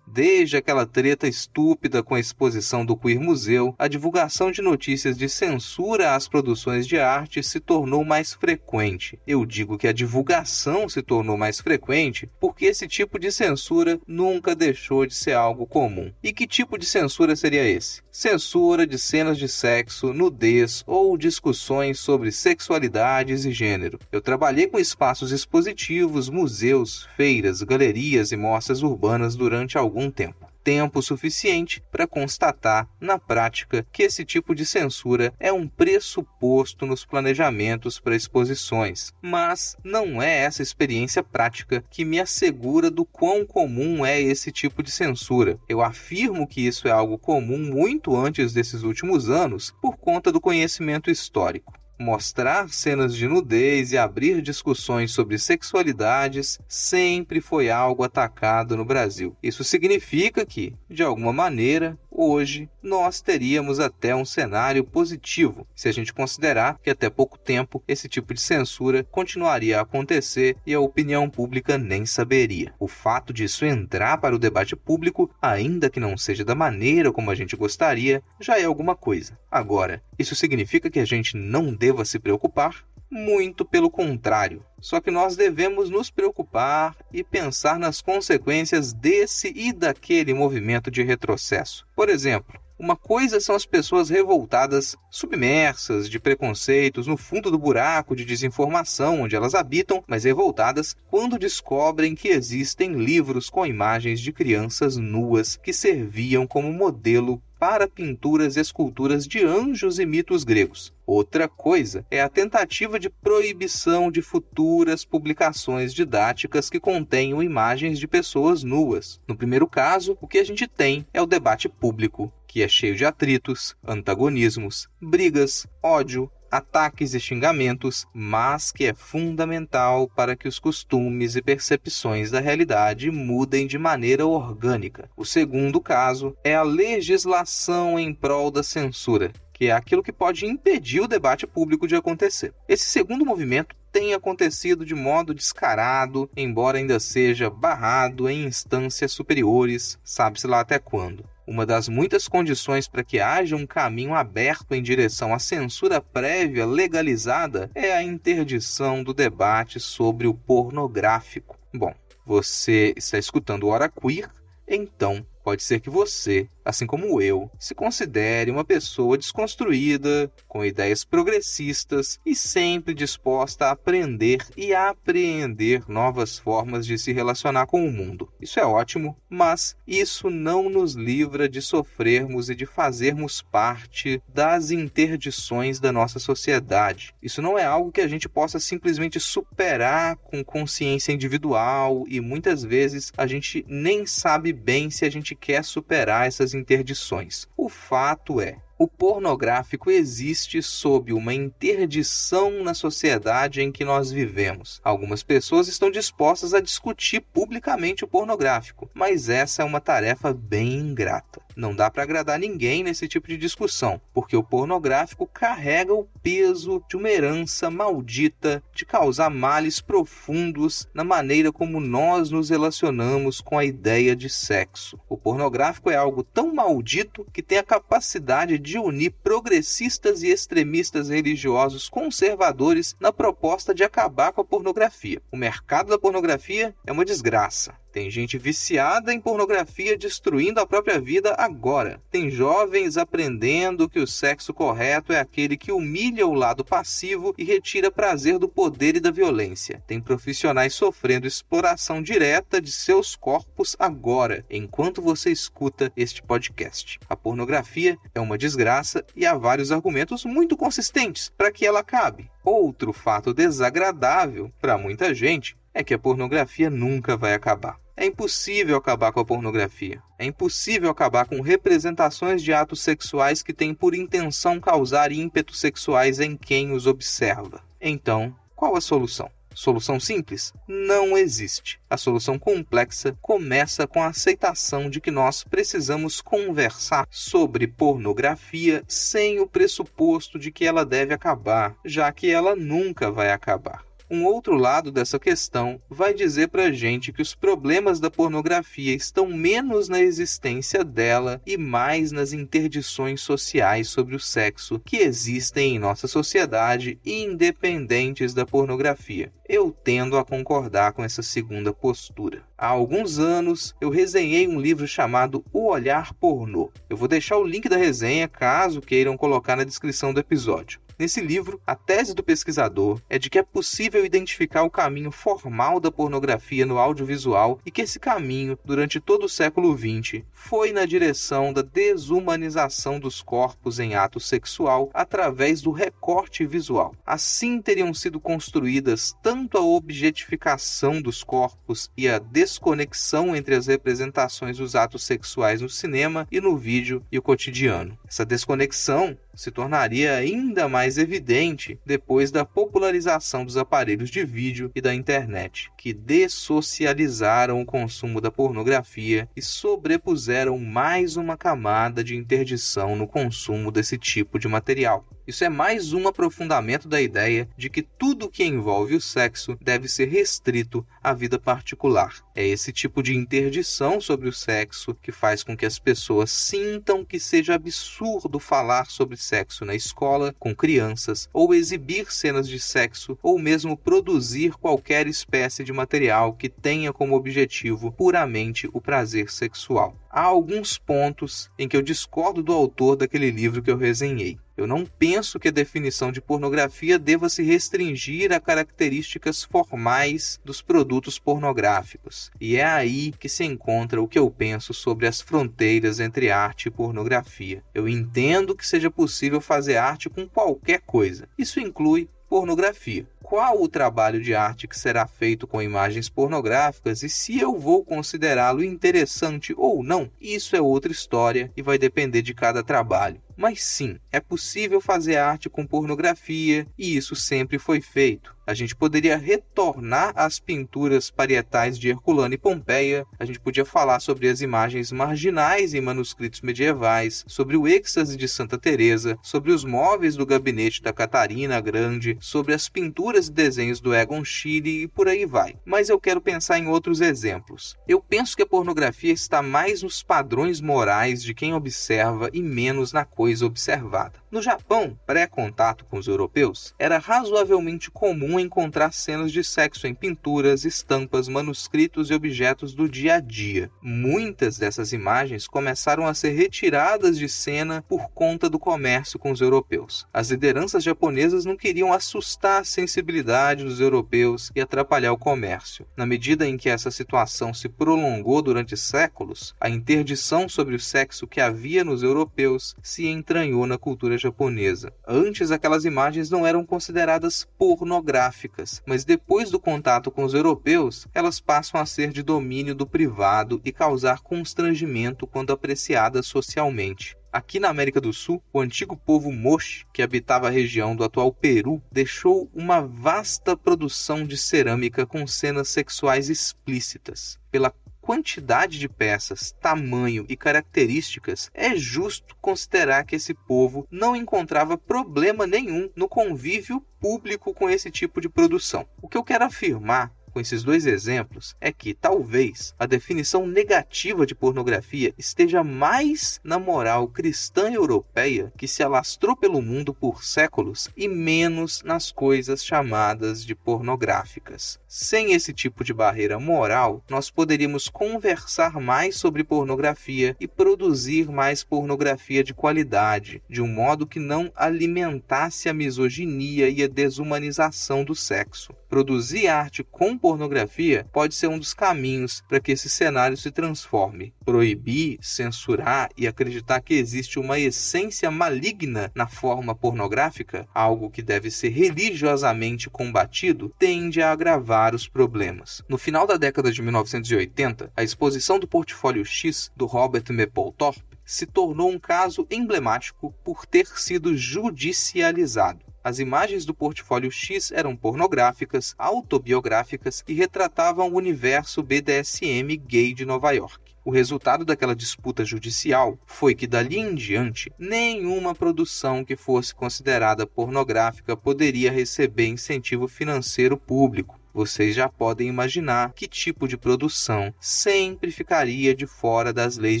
Desde aquela treta estúpida com a exposição do Queer Museu, a divulgação de notícias de censura às produções de arte se tornou mais frequente. Eu digo que a divulgação se tornou mais frequente porque esse tipo de censura nunca deixou de ser algo comum. E que tipo de censura seria esse? Censura de cenas de sexo, nudez ou discussões sobre sexualidades e gênero. Eu trabalhei com espaços expositivos, museus, feiras, galerias e mostras urbanas durante algum tempo. Tempo suficiente para constatar, na prática, que esse tipo de censura é um pressuposto nos planejamentos para exposições. Mas não é essa experiência prática que me assegura do quão comum é esse tipo de censura. Eu afirmo que isso é algo comum muito antes desses últimos anos por conta do conhecimento histórico. Mostrar cenas de nudez e abrir discussões sobre sexualidades sempre foi algo atacado no Brasil. Isso significa que, de alguma maneira, hoje nós teríamos até um cenário positivo, se a gente considerar que até pouco tempo esse tipo de censura continuaria a acontecer e a opinião pública nem saberia. O fato disso entrar para o debate público, ainda que não seja da maneira como a gente gostaria, já é alguma coisa. Agora, isso significa que a gente não deva se preocupar? Muito pelo contrário. Só que nós devemos nos preocupar e pensar nas consequências desse e daquele movimento de retrocesso. Por exemplo, uma coisa são as pessoas revoltadas, submersas de preconceitos no fundo do buraco de desinformação onde elas habitam, mas revoltadas quando descobrem que existem livros com imagens de crianças nuas que serviam como modelo para pinturas e esculturas de anjos e mitos gregos. Outra coisa é a tentativa de proibição de futuras publicações didáticas que contenham imagens de pessoas nuas. No primeiro caso, o que a gente tem é o debate público, que é cheio de atritos, antagonismos, brigas, ódio, ataques e xingamentos, mas que é fundamental para que os costumes e percepções da realidade mudem de maneira orgânica. O segundo caso é a legislação em prol da censura, que é aquilo que pode impedir o debate público de acontecer. Esse segundo movimento tem acontecido de modo descarado, embora ainda seja barrado em instâncias superiores, sabe-se lá até quando. Uma das muitas condições para que haja um caminho aberto em direção à censura prévia legalizada é a interdição do debate sobre o pornográfico. Bom, você está escutando o Hora Queer, então pode ser que você assim como eu, se considere uma pessoa desconstruída, com ideias progressistas e sempre disposta a aprender e a apreender novas formas de se relacionar com o mundo. Isso é ótimo, mas isso não nos livra de sofrermos e de fazermos parte das interdições da nossa sociedade. Isso não é algo que a gente possa simplesmente superar com consciência individual e muitas vezes a gente nem sabe bem se a gente quer superar essas interdições. O fato é, o pornográfico existe sob uma interdição na sociedade em que nós vivemos. Algumas pessoas estão dispostas a discutir publicamente o pornográfico, mas essa é uma tarefa bem ingrata. Não dá para agradar ninguém nesse tipo de discussão, porque o pornográfico carrega o peso de uma herança maldita de causar males profundos na maneira como nós nos relacionamos com a ideia de sexo. O pornográfico é algo tão maldito que tem a capacidade de unir progressistas e extremistas religiosos conservadores na proposta de acabar com a pornografia. O mercado da pornografia é uma desgraça. Tem gente viciada em pornografia destruindo a própria vida agora. Tem jovens aprendendo que o sexo correto é aquele que humilha o lado passivo e retira prazer do poder e da violência. Tem profissionais sofrendo exploração direta de seus corpos agora, enquanto você escuta este podcast. A pornografia é uma desgraça e há vários argumentos muito consistentes para que ela acabe. Outro fato desagradável para muita gente é que a pornografia nunca vai acabar. É impossível acabar com a pornografia. É impossível acabar com representações de atos sexuais que têm por intenção causar ímpetos sexuais em quem os observa. Então, qual a solução? Solução simples? Não existe. A solução complexa começa com a aceitação de que nós precisamos conversar sobre pornografia sem o pressuposto de que ela deve acabar, já que ela nunca vai acabar. Um outro lado dessa questão vai dizer pra gente que os problemas da pornografia estão menos na existência dela e mais nas interdições sociais sobre o sexo que existem em nossa sociedade, independentes da pornografia. Eu tendo a concordar com essa segunda postura. Há alguns anos eu resenhei um livro chamado O Olhar Pornô. Eu vou deixar o link da resenha caso queiram colocar na descrição do episódio. Nesse livro, a tese do pesquisador é de que é possível identificar o caminho formal da pornografia no audiovisual e que esse caminho, durante todo o século XX, foi na direção da desumanização dos corpos em ato sexual através do recorte visual. Assim teriam sido construídas tanto a objetificação dos corpos e a desconexão entre as representações dos atos sexuais no cinema e no vídeo e o cotidiano. Essa desconexão se tornaria ainda mais evidente depois da popularização dos aparelhos de vídeo e da internet, que dessocializaram o consumo da pornografia e sobrepuseram mais uma camada de interdição no consumo desse tipo de material. Isso é mais um aprofundamento da ideia de que tudo que envolve o sexo deve ser restrito à vida particular. É esse tipo de interdição sobre o sexo que faz com que as pessoas sintam que seja absurdo falar sobre sexo na escola com crianças, ou exibir cenas de sexo, ou mesmo produzir qualquer espécie de material que tenha como objetivo puramente o prazer sexual. Há alguns pontos em que eu discordo do autor daquele livro que eu resenhei. Eu não penso que a definição de pornografia deva se restringir a características formais dos produtos pornográficos. E é aí que se encontra o que eu penso sobre as fronteiras entre arte e pornografia. Eu entendo que seja possível fazer arte com qualquer coisa. Isso inclui pornografia. Qual o trabalho de arte que será feito com imagens pornográficas e se eu vou considerá-lo interessante ou não, isso é outra história e vai depender de cada trabalho. Mas sim, é possível fazer arte com pornografia e isso sempre foi feito. A gente poderia retornar às pinturas parietais de Herculano e Pompeia, a gente podia falar sobre as imagens marginais em manuscritos medievais, sobre o êxtase de Santa Teresa, sobre os móveis do gabinete da Catarina Grande, sobre as pinturas e desenhos do Egon Schiele e por aí vai. Mas eu quero pensar em outros exemplos. Eu penso que a pornografia está mais nos padrões morais de quem observa e menos na coisa observada. No Japão, pré-contato com os europeus, era razoavelmente comum encontrar cenas de sexo em pinturas, estampas, manuscritos e objetos do dia a dia. Muitas dessas imagens começaram a ser retiradas de cena por conta do comércio com os europeus. As lideranças japonesas não queriam assustar a sensibilidade dos europeus e atrapalhar o comércio. Na medida em que essa situação se prolongou durante séculos, a interdição sobre o sexo que havia nos europeus se entranhou na cultura japonesa. Antes, aquelas imagens não eram consideradas pornográficas, mas depois do contato com os europeus, elas passam a ser de domínio do privado e causar constrangimento quando apreciadas socialmente. Aqui na América do Sul, o antigo povo Moche, que habitava a região do atual Peru, deixou uma vasta produção de cerâmica com cenas sexuais explícitas. Pela quantidade de peças, tamanho e características, é justo considerar que esse povo não encontrava problema nenhum no convívio público com esse tipo de produção. O que eu quero afirmar com esses dois exemplos é que talvez a definição negativa de pornografia esteja mais na moral cristã europeia que se alastrou pelo mundo por séculos e menos nas coisas chamadas de pornográficas. Sem esse tipo de barreira moral, nós poderíamos conversar mais sobre pornografia e produzir mais pornografia de qualidade, de um modo que não alimentasse a misoginia e a desumanização do sexo. Produzir arte com pornografia pode ser um dos caminhos para que esse cenário se transforme. Proibir, censurar e acreditar que existe uma essência maligna na forma pornográfica, algo que deve ser religiosamente combatido, tende a agravar os problemas. No final da década de 1980, a exposição do Portfólio X do Robert Mapplethorpe se tornou um caso emblemático por ter sido judicializado. As imagens do portfólio X eram pornográficas, autobiográficas e retratavam o universo BDSM gay de Nova York. O resultado daquela disputa judicial foi que dali em diante nenhuma produção que fosse considerada pornográfica poderia receber incentivo financeiro público vocês já podem imaginar que tipo de produção sempre ficaria de fora das leis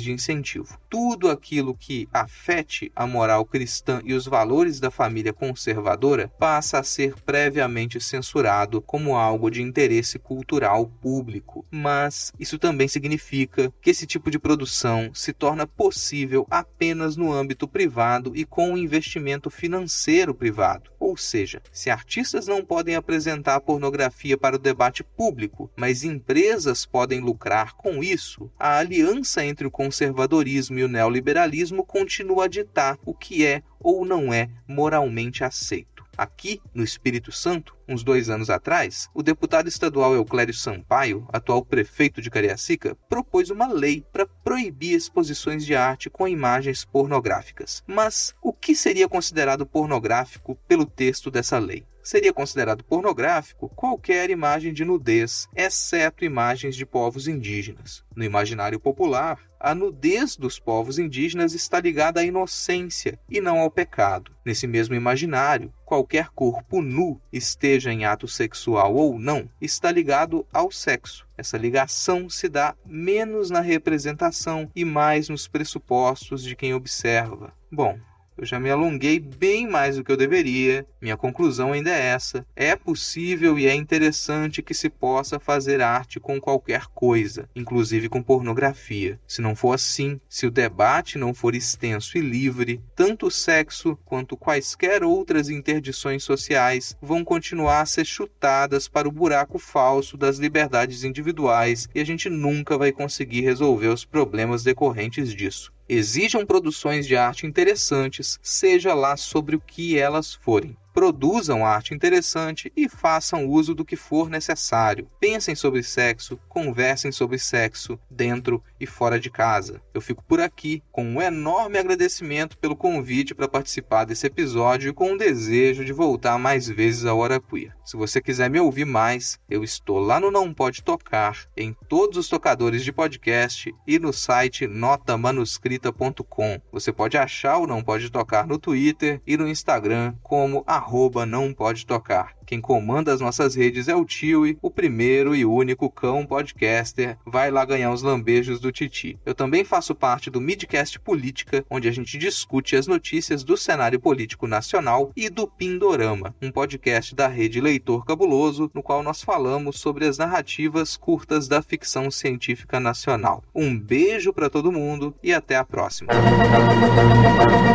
de incentivo. Tudo aquilo que afete a moral cristã e os valores da família conservadora passa a ser previamente censurado como algo de interesse cultural público. Mas isso também significa que esse tipo de produção se torna possível apenas no âmbito privado e com um investimento financeiro privado. Ou seja, se artistas não podem apresentar pornografia para o debate público, mas empresas podem lucrar com isso, a aliança entre o conservadorismo e o neoliberalismo continua a ditar o que é ou não é moralmente aceito. Aqui, no Espírito Santo, uns dois anos atrás, o deputado estadual Euclério Sampaio, atual prefeito de Cariacica, propôs uma lei para proibir exposições de arte com imagens pornográficas. Mas o que seria considerado pornográfico pelo texto dessa lei? seria considerado pornográfico qualquer imagem de nudez, exceto imagens de povos indígenas. No imaginário popular, a nudez dos povos indígenas está ligada à inocência e não ao pecado. Nesse mesmo imaginário, qualquer corpo nu, esteja em ato sexual ou não, está ligado ao sexo. Essa ligação se dá menos na representação e mais nos pressupostos de quem observa. Bom, eu já me alonguei bem mais do que eu deveria. Minha conclusão ainda é essa: é possível e é interessante que se possa fazer arte com qualquer coisa, inclusive com pornografia. Se não for assim, se o debate não for extenso e livre, tanto o sexo quanto quaisquer outras interdições sociais vão continuar a ser chutadas para o buraco falso das liberdades individuais e a gente nunca vai conseguir resolver os problemas decorrentes disso. Exijam produções de arte interessantes, seja lá sobre o que elas forem produzam arte interessante e façam uso do que for necessário. Pensem sobre sexo, conversem sobre sexo dentro e fora de casa. Eu fico por aqui com um enorme agradecimento pelo convite para participar desse episódio e com o desejo de voltar mais vezes ao Hora Queer. Se você quiser me ouvir mais, eu estou lá no Não Pode Tocar, em todos os tocadores de podcast e no site notamanuscrita.com. Você pode achar o Não Pode Tocar no Twitter e no Instagram como arroba não pode tocar. Quem comanda as nossas redes é o Tiwi, o primeiro e único cão podcaster. Vai lá ganhar os lambejos do Titi. Eu também faço parte do Midcast Política, onde a gente discute as notícias do cenário político nacional e do Pindorama, um podcast da rede Leitor Cabuloso, no qual nós falamos sobre as narrativas curtas da ficção científica nacional. Um beijo para todo mundo e até a próxima.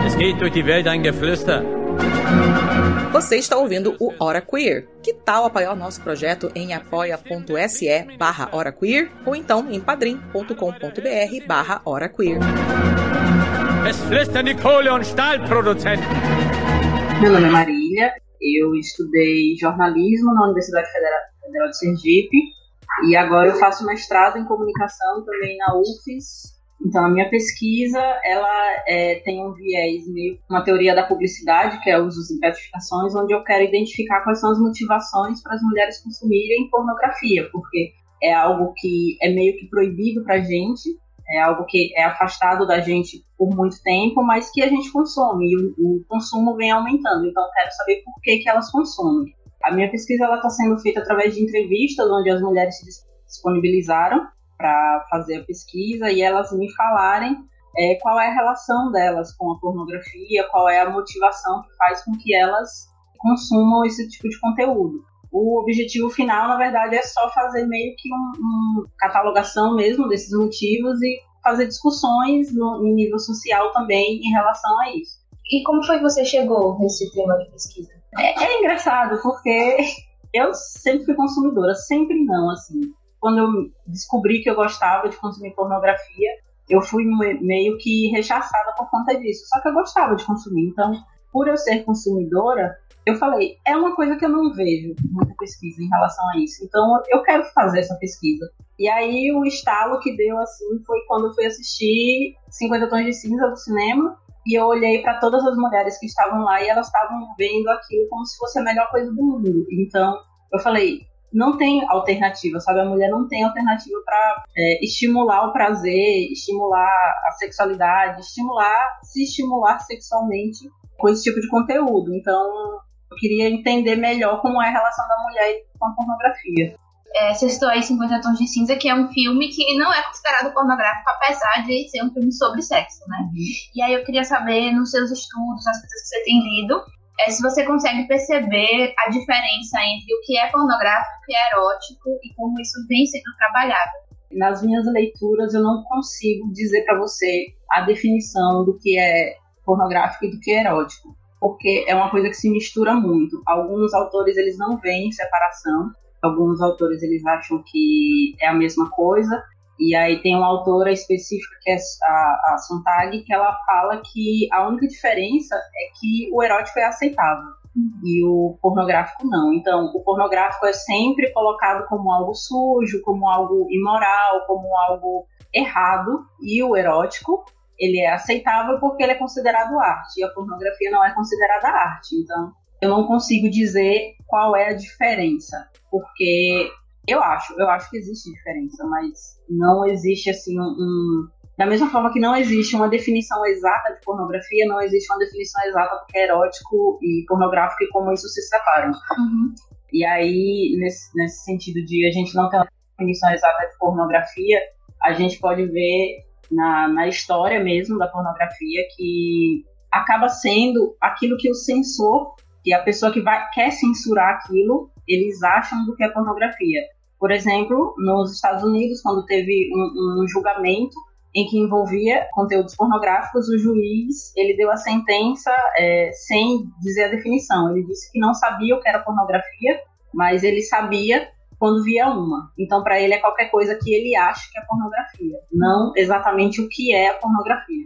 Es geht durch die Welt ein Geflüster. Você está ouvindo o Hora Queer. Que tal apoiar o nosso projeto em apoia.se barra Hora Queer ou então em padrim.com.br barra Hora Queer. Es flüstern die Kohle- und Stahlproduzenten. Meu nome é Marília, eu estudei jornalismo na Universidade Federal de Sergipe e agora eu faço mestrado em comunicação também na UFES então, a minha pesquisa, ela é, tem um viés meio uma teoria da publicidade, que é usos e gratificações, onde eu quero identificar quais são as motivações para as mulheres consumirem pornografia, porque é algo que é meio que proibido para a gente, é algo que é afastado da gente por muito tempo, mas que a gente consome e o, o consumo vem aumentando. Então, eu quero saber por que, que elas consomem. A minha pesquisa está sendo feita através de entrevistas, onde as mulheres se disponibilizaram para fazer a pesquisa e elas me falarem é, qual é a relação delas com a pornografia, qual é a motivação que faz com que elas consumam esse tipo de conteúdo. O objetivo final, na verdade, é só fazer meio que uma um catalogação mesmo desses motivos e fazer discussões no, em nível social também em relação a isso. E como foi que você chegou nesse tema de pesquisa? É, é engraçado, porque eu sempre fui consumidora, sempre não, assim quando eu descobri que eu gostava de consumir pornografia, eu fui meio que rechaçada por conta disso. Só que eu gostava de consumir. Então, por eu ser consumidora, eu falei, é uma coisa que eu não vejo muita pesquisa em relação a isso. Então, eu quero fazer essa pesquisa. E aí, o estalo que deu assim foi quando eu fui assistir 50 Tons de Cinza do cinema. E eu olhei para todas as mulheres que estavam lá e elas estavam vendo aquilo como se fosse a melhor coisa do mundo. Então, eu falei, não tem alternativa, sabe? A mulher não tem alternativa para é, estimular o prazer, estimular a sexualidade, estimular, se estimular sexualmente com esse tipo de conteúdo. Então, eu queria entender melhor como é a relação da mulher com a pornografia. É, você citou aí 50 Tons de Cinza, que é um filme que não é considerado pornográfico, apesar de ser um filme sobre sexo, né? Uhum. E aí eu queria saber, nos seus estudos, nas coisas que você tem lido, é se você consegue perceber a diferença entre o que é pornográfico o que é erótico e como isso vem sendo trabalhado. Nas minhas leituras, eu não consigo dizer para você a definição do que é pornográfico e do que é erótico, porque é uma coisa que se mistura muito. Alguns autores eles não veem separação, alguns autores eles acham que é a mesma coisa, e aí tem uma autora específica que é a, a Sontag, que ela fala que a única diferença é que o erótico é aceitável. e o pornográfico não. Então, o pornográfico é sempre colocado como algo sujo, como algo imoral, como algo errado, e o erótico ele é aceitável porque ele é considerado arte, e a pornografia não é considerada arte. Então, eu não consigo dizer qual é a diferença, porque eu acho, eu acho que existe diferença, mas não existe assim um, um da mesma forma que não existe uma definição exata de pornografia, não existe uma definição exata do que é erótico e pornográfico e como isso se separam. Uhum. E aí, nesse, nesse sentido de a gente não ter uma definição exata de pornografia, a gente pode ver na, na história mesmo da pornografia que acaba sendo aquilo que o censor, que a pessoa que vai, quer censurar aquilo, eles acham do que é pornografia. Por exemplo, nos Estados Unidos, quando teve um, um julgamento em que envolvia conteúdos pornográficos, o juiz ele deu a sentença é, sem dizer a definição. Ele disse que não sabia o que era pornografia, mas ele sabia quando via uma. Então, para ele é qualquer coisa que ele acha que é pornografia, não exatamente o que é a pornografia.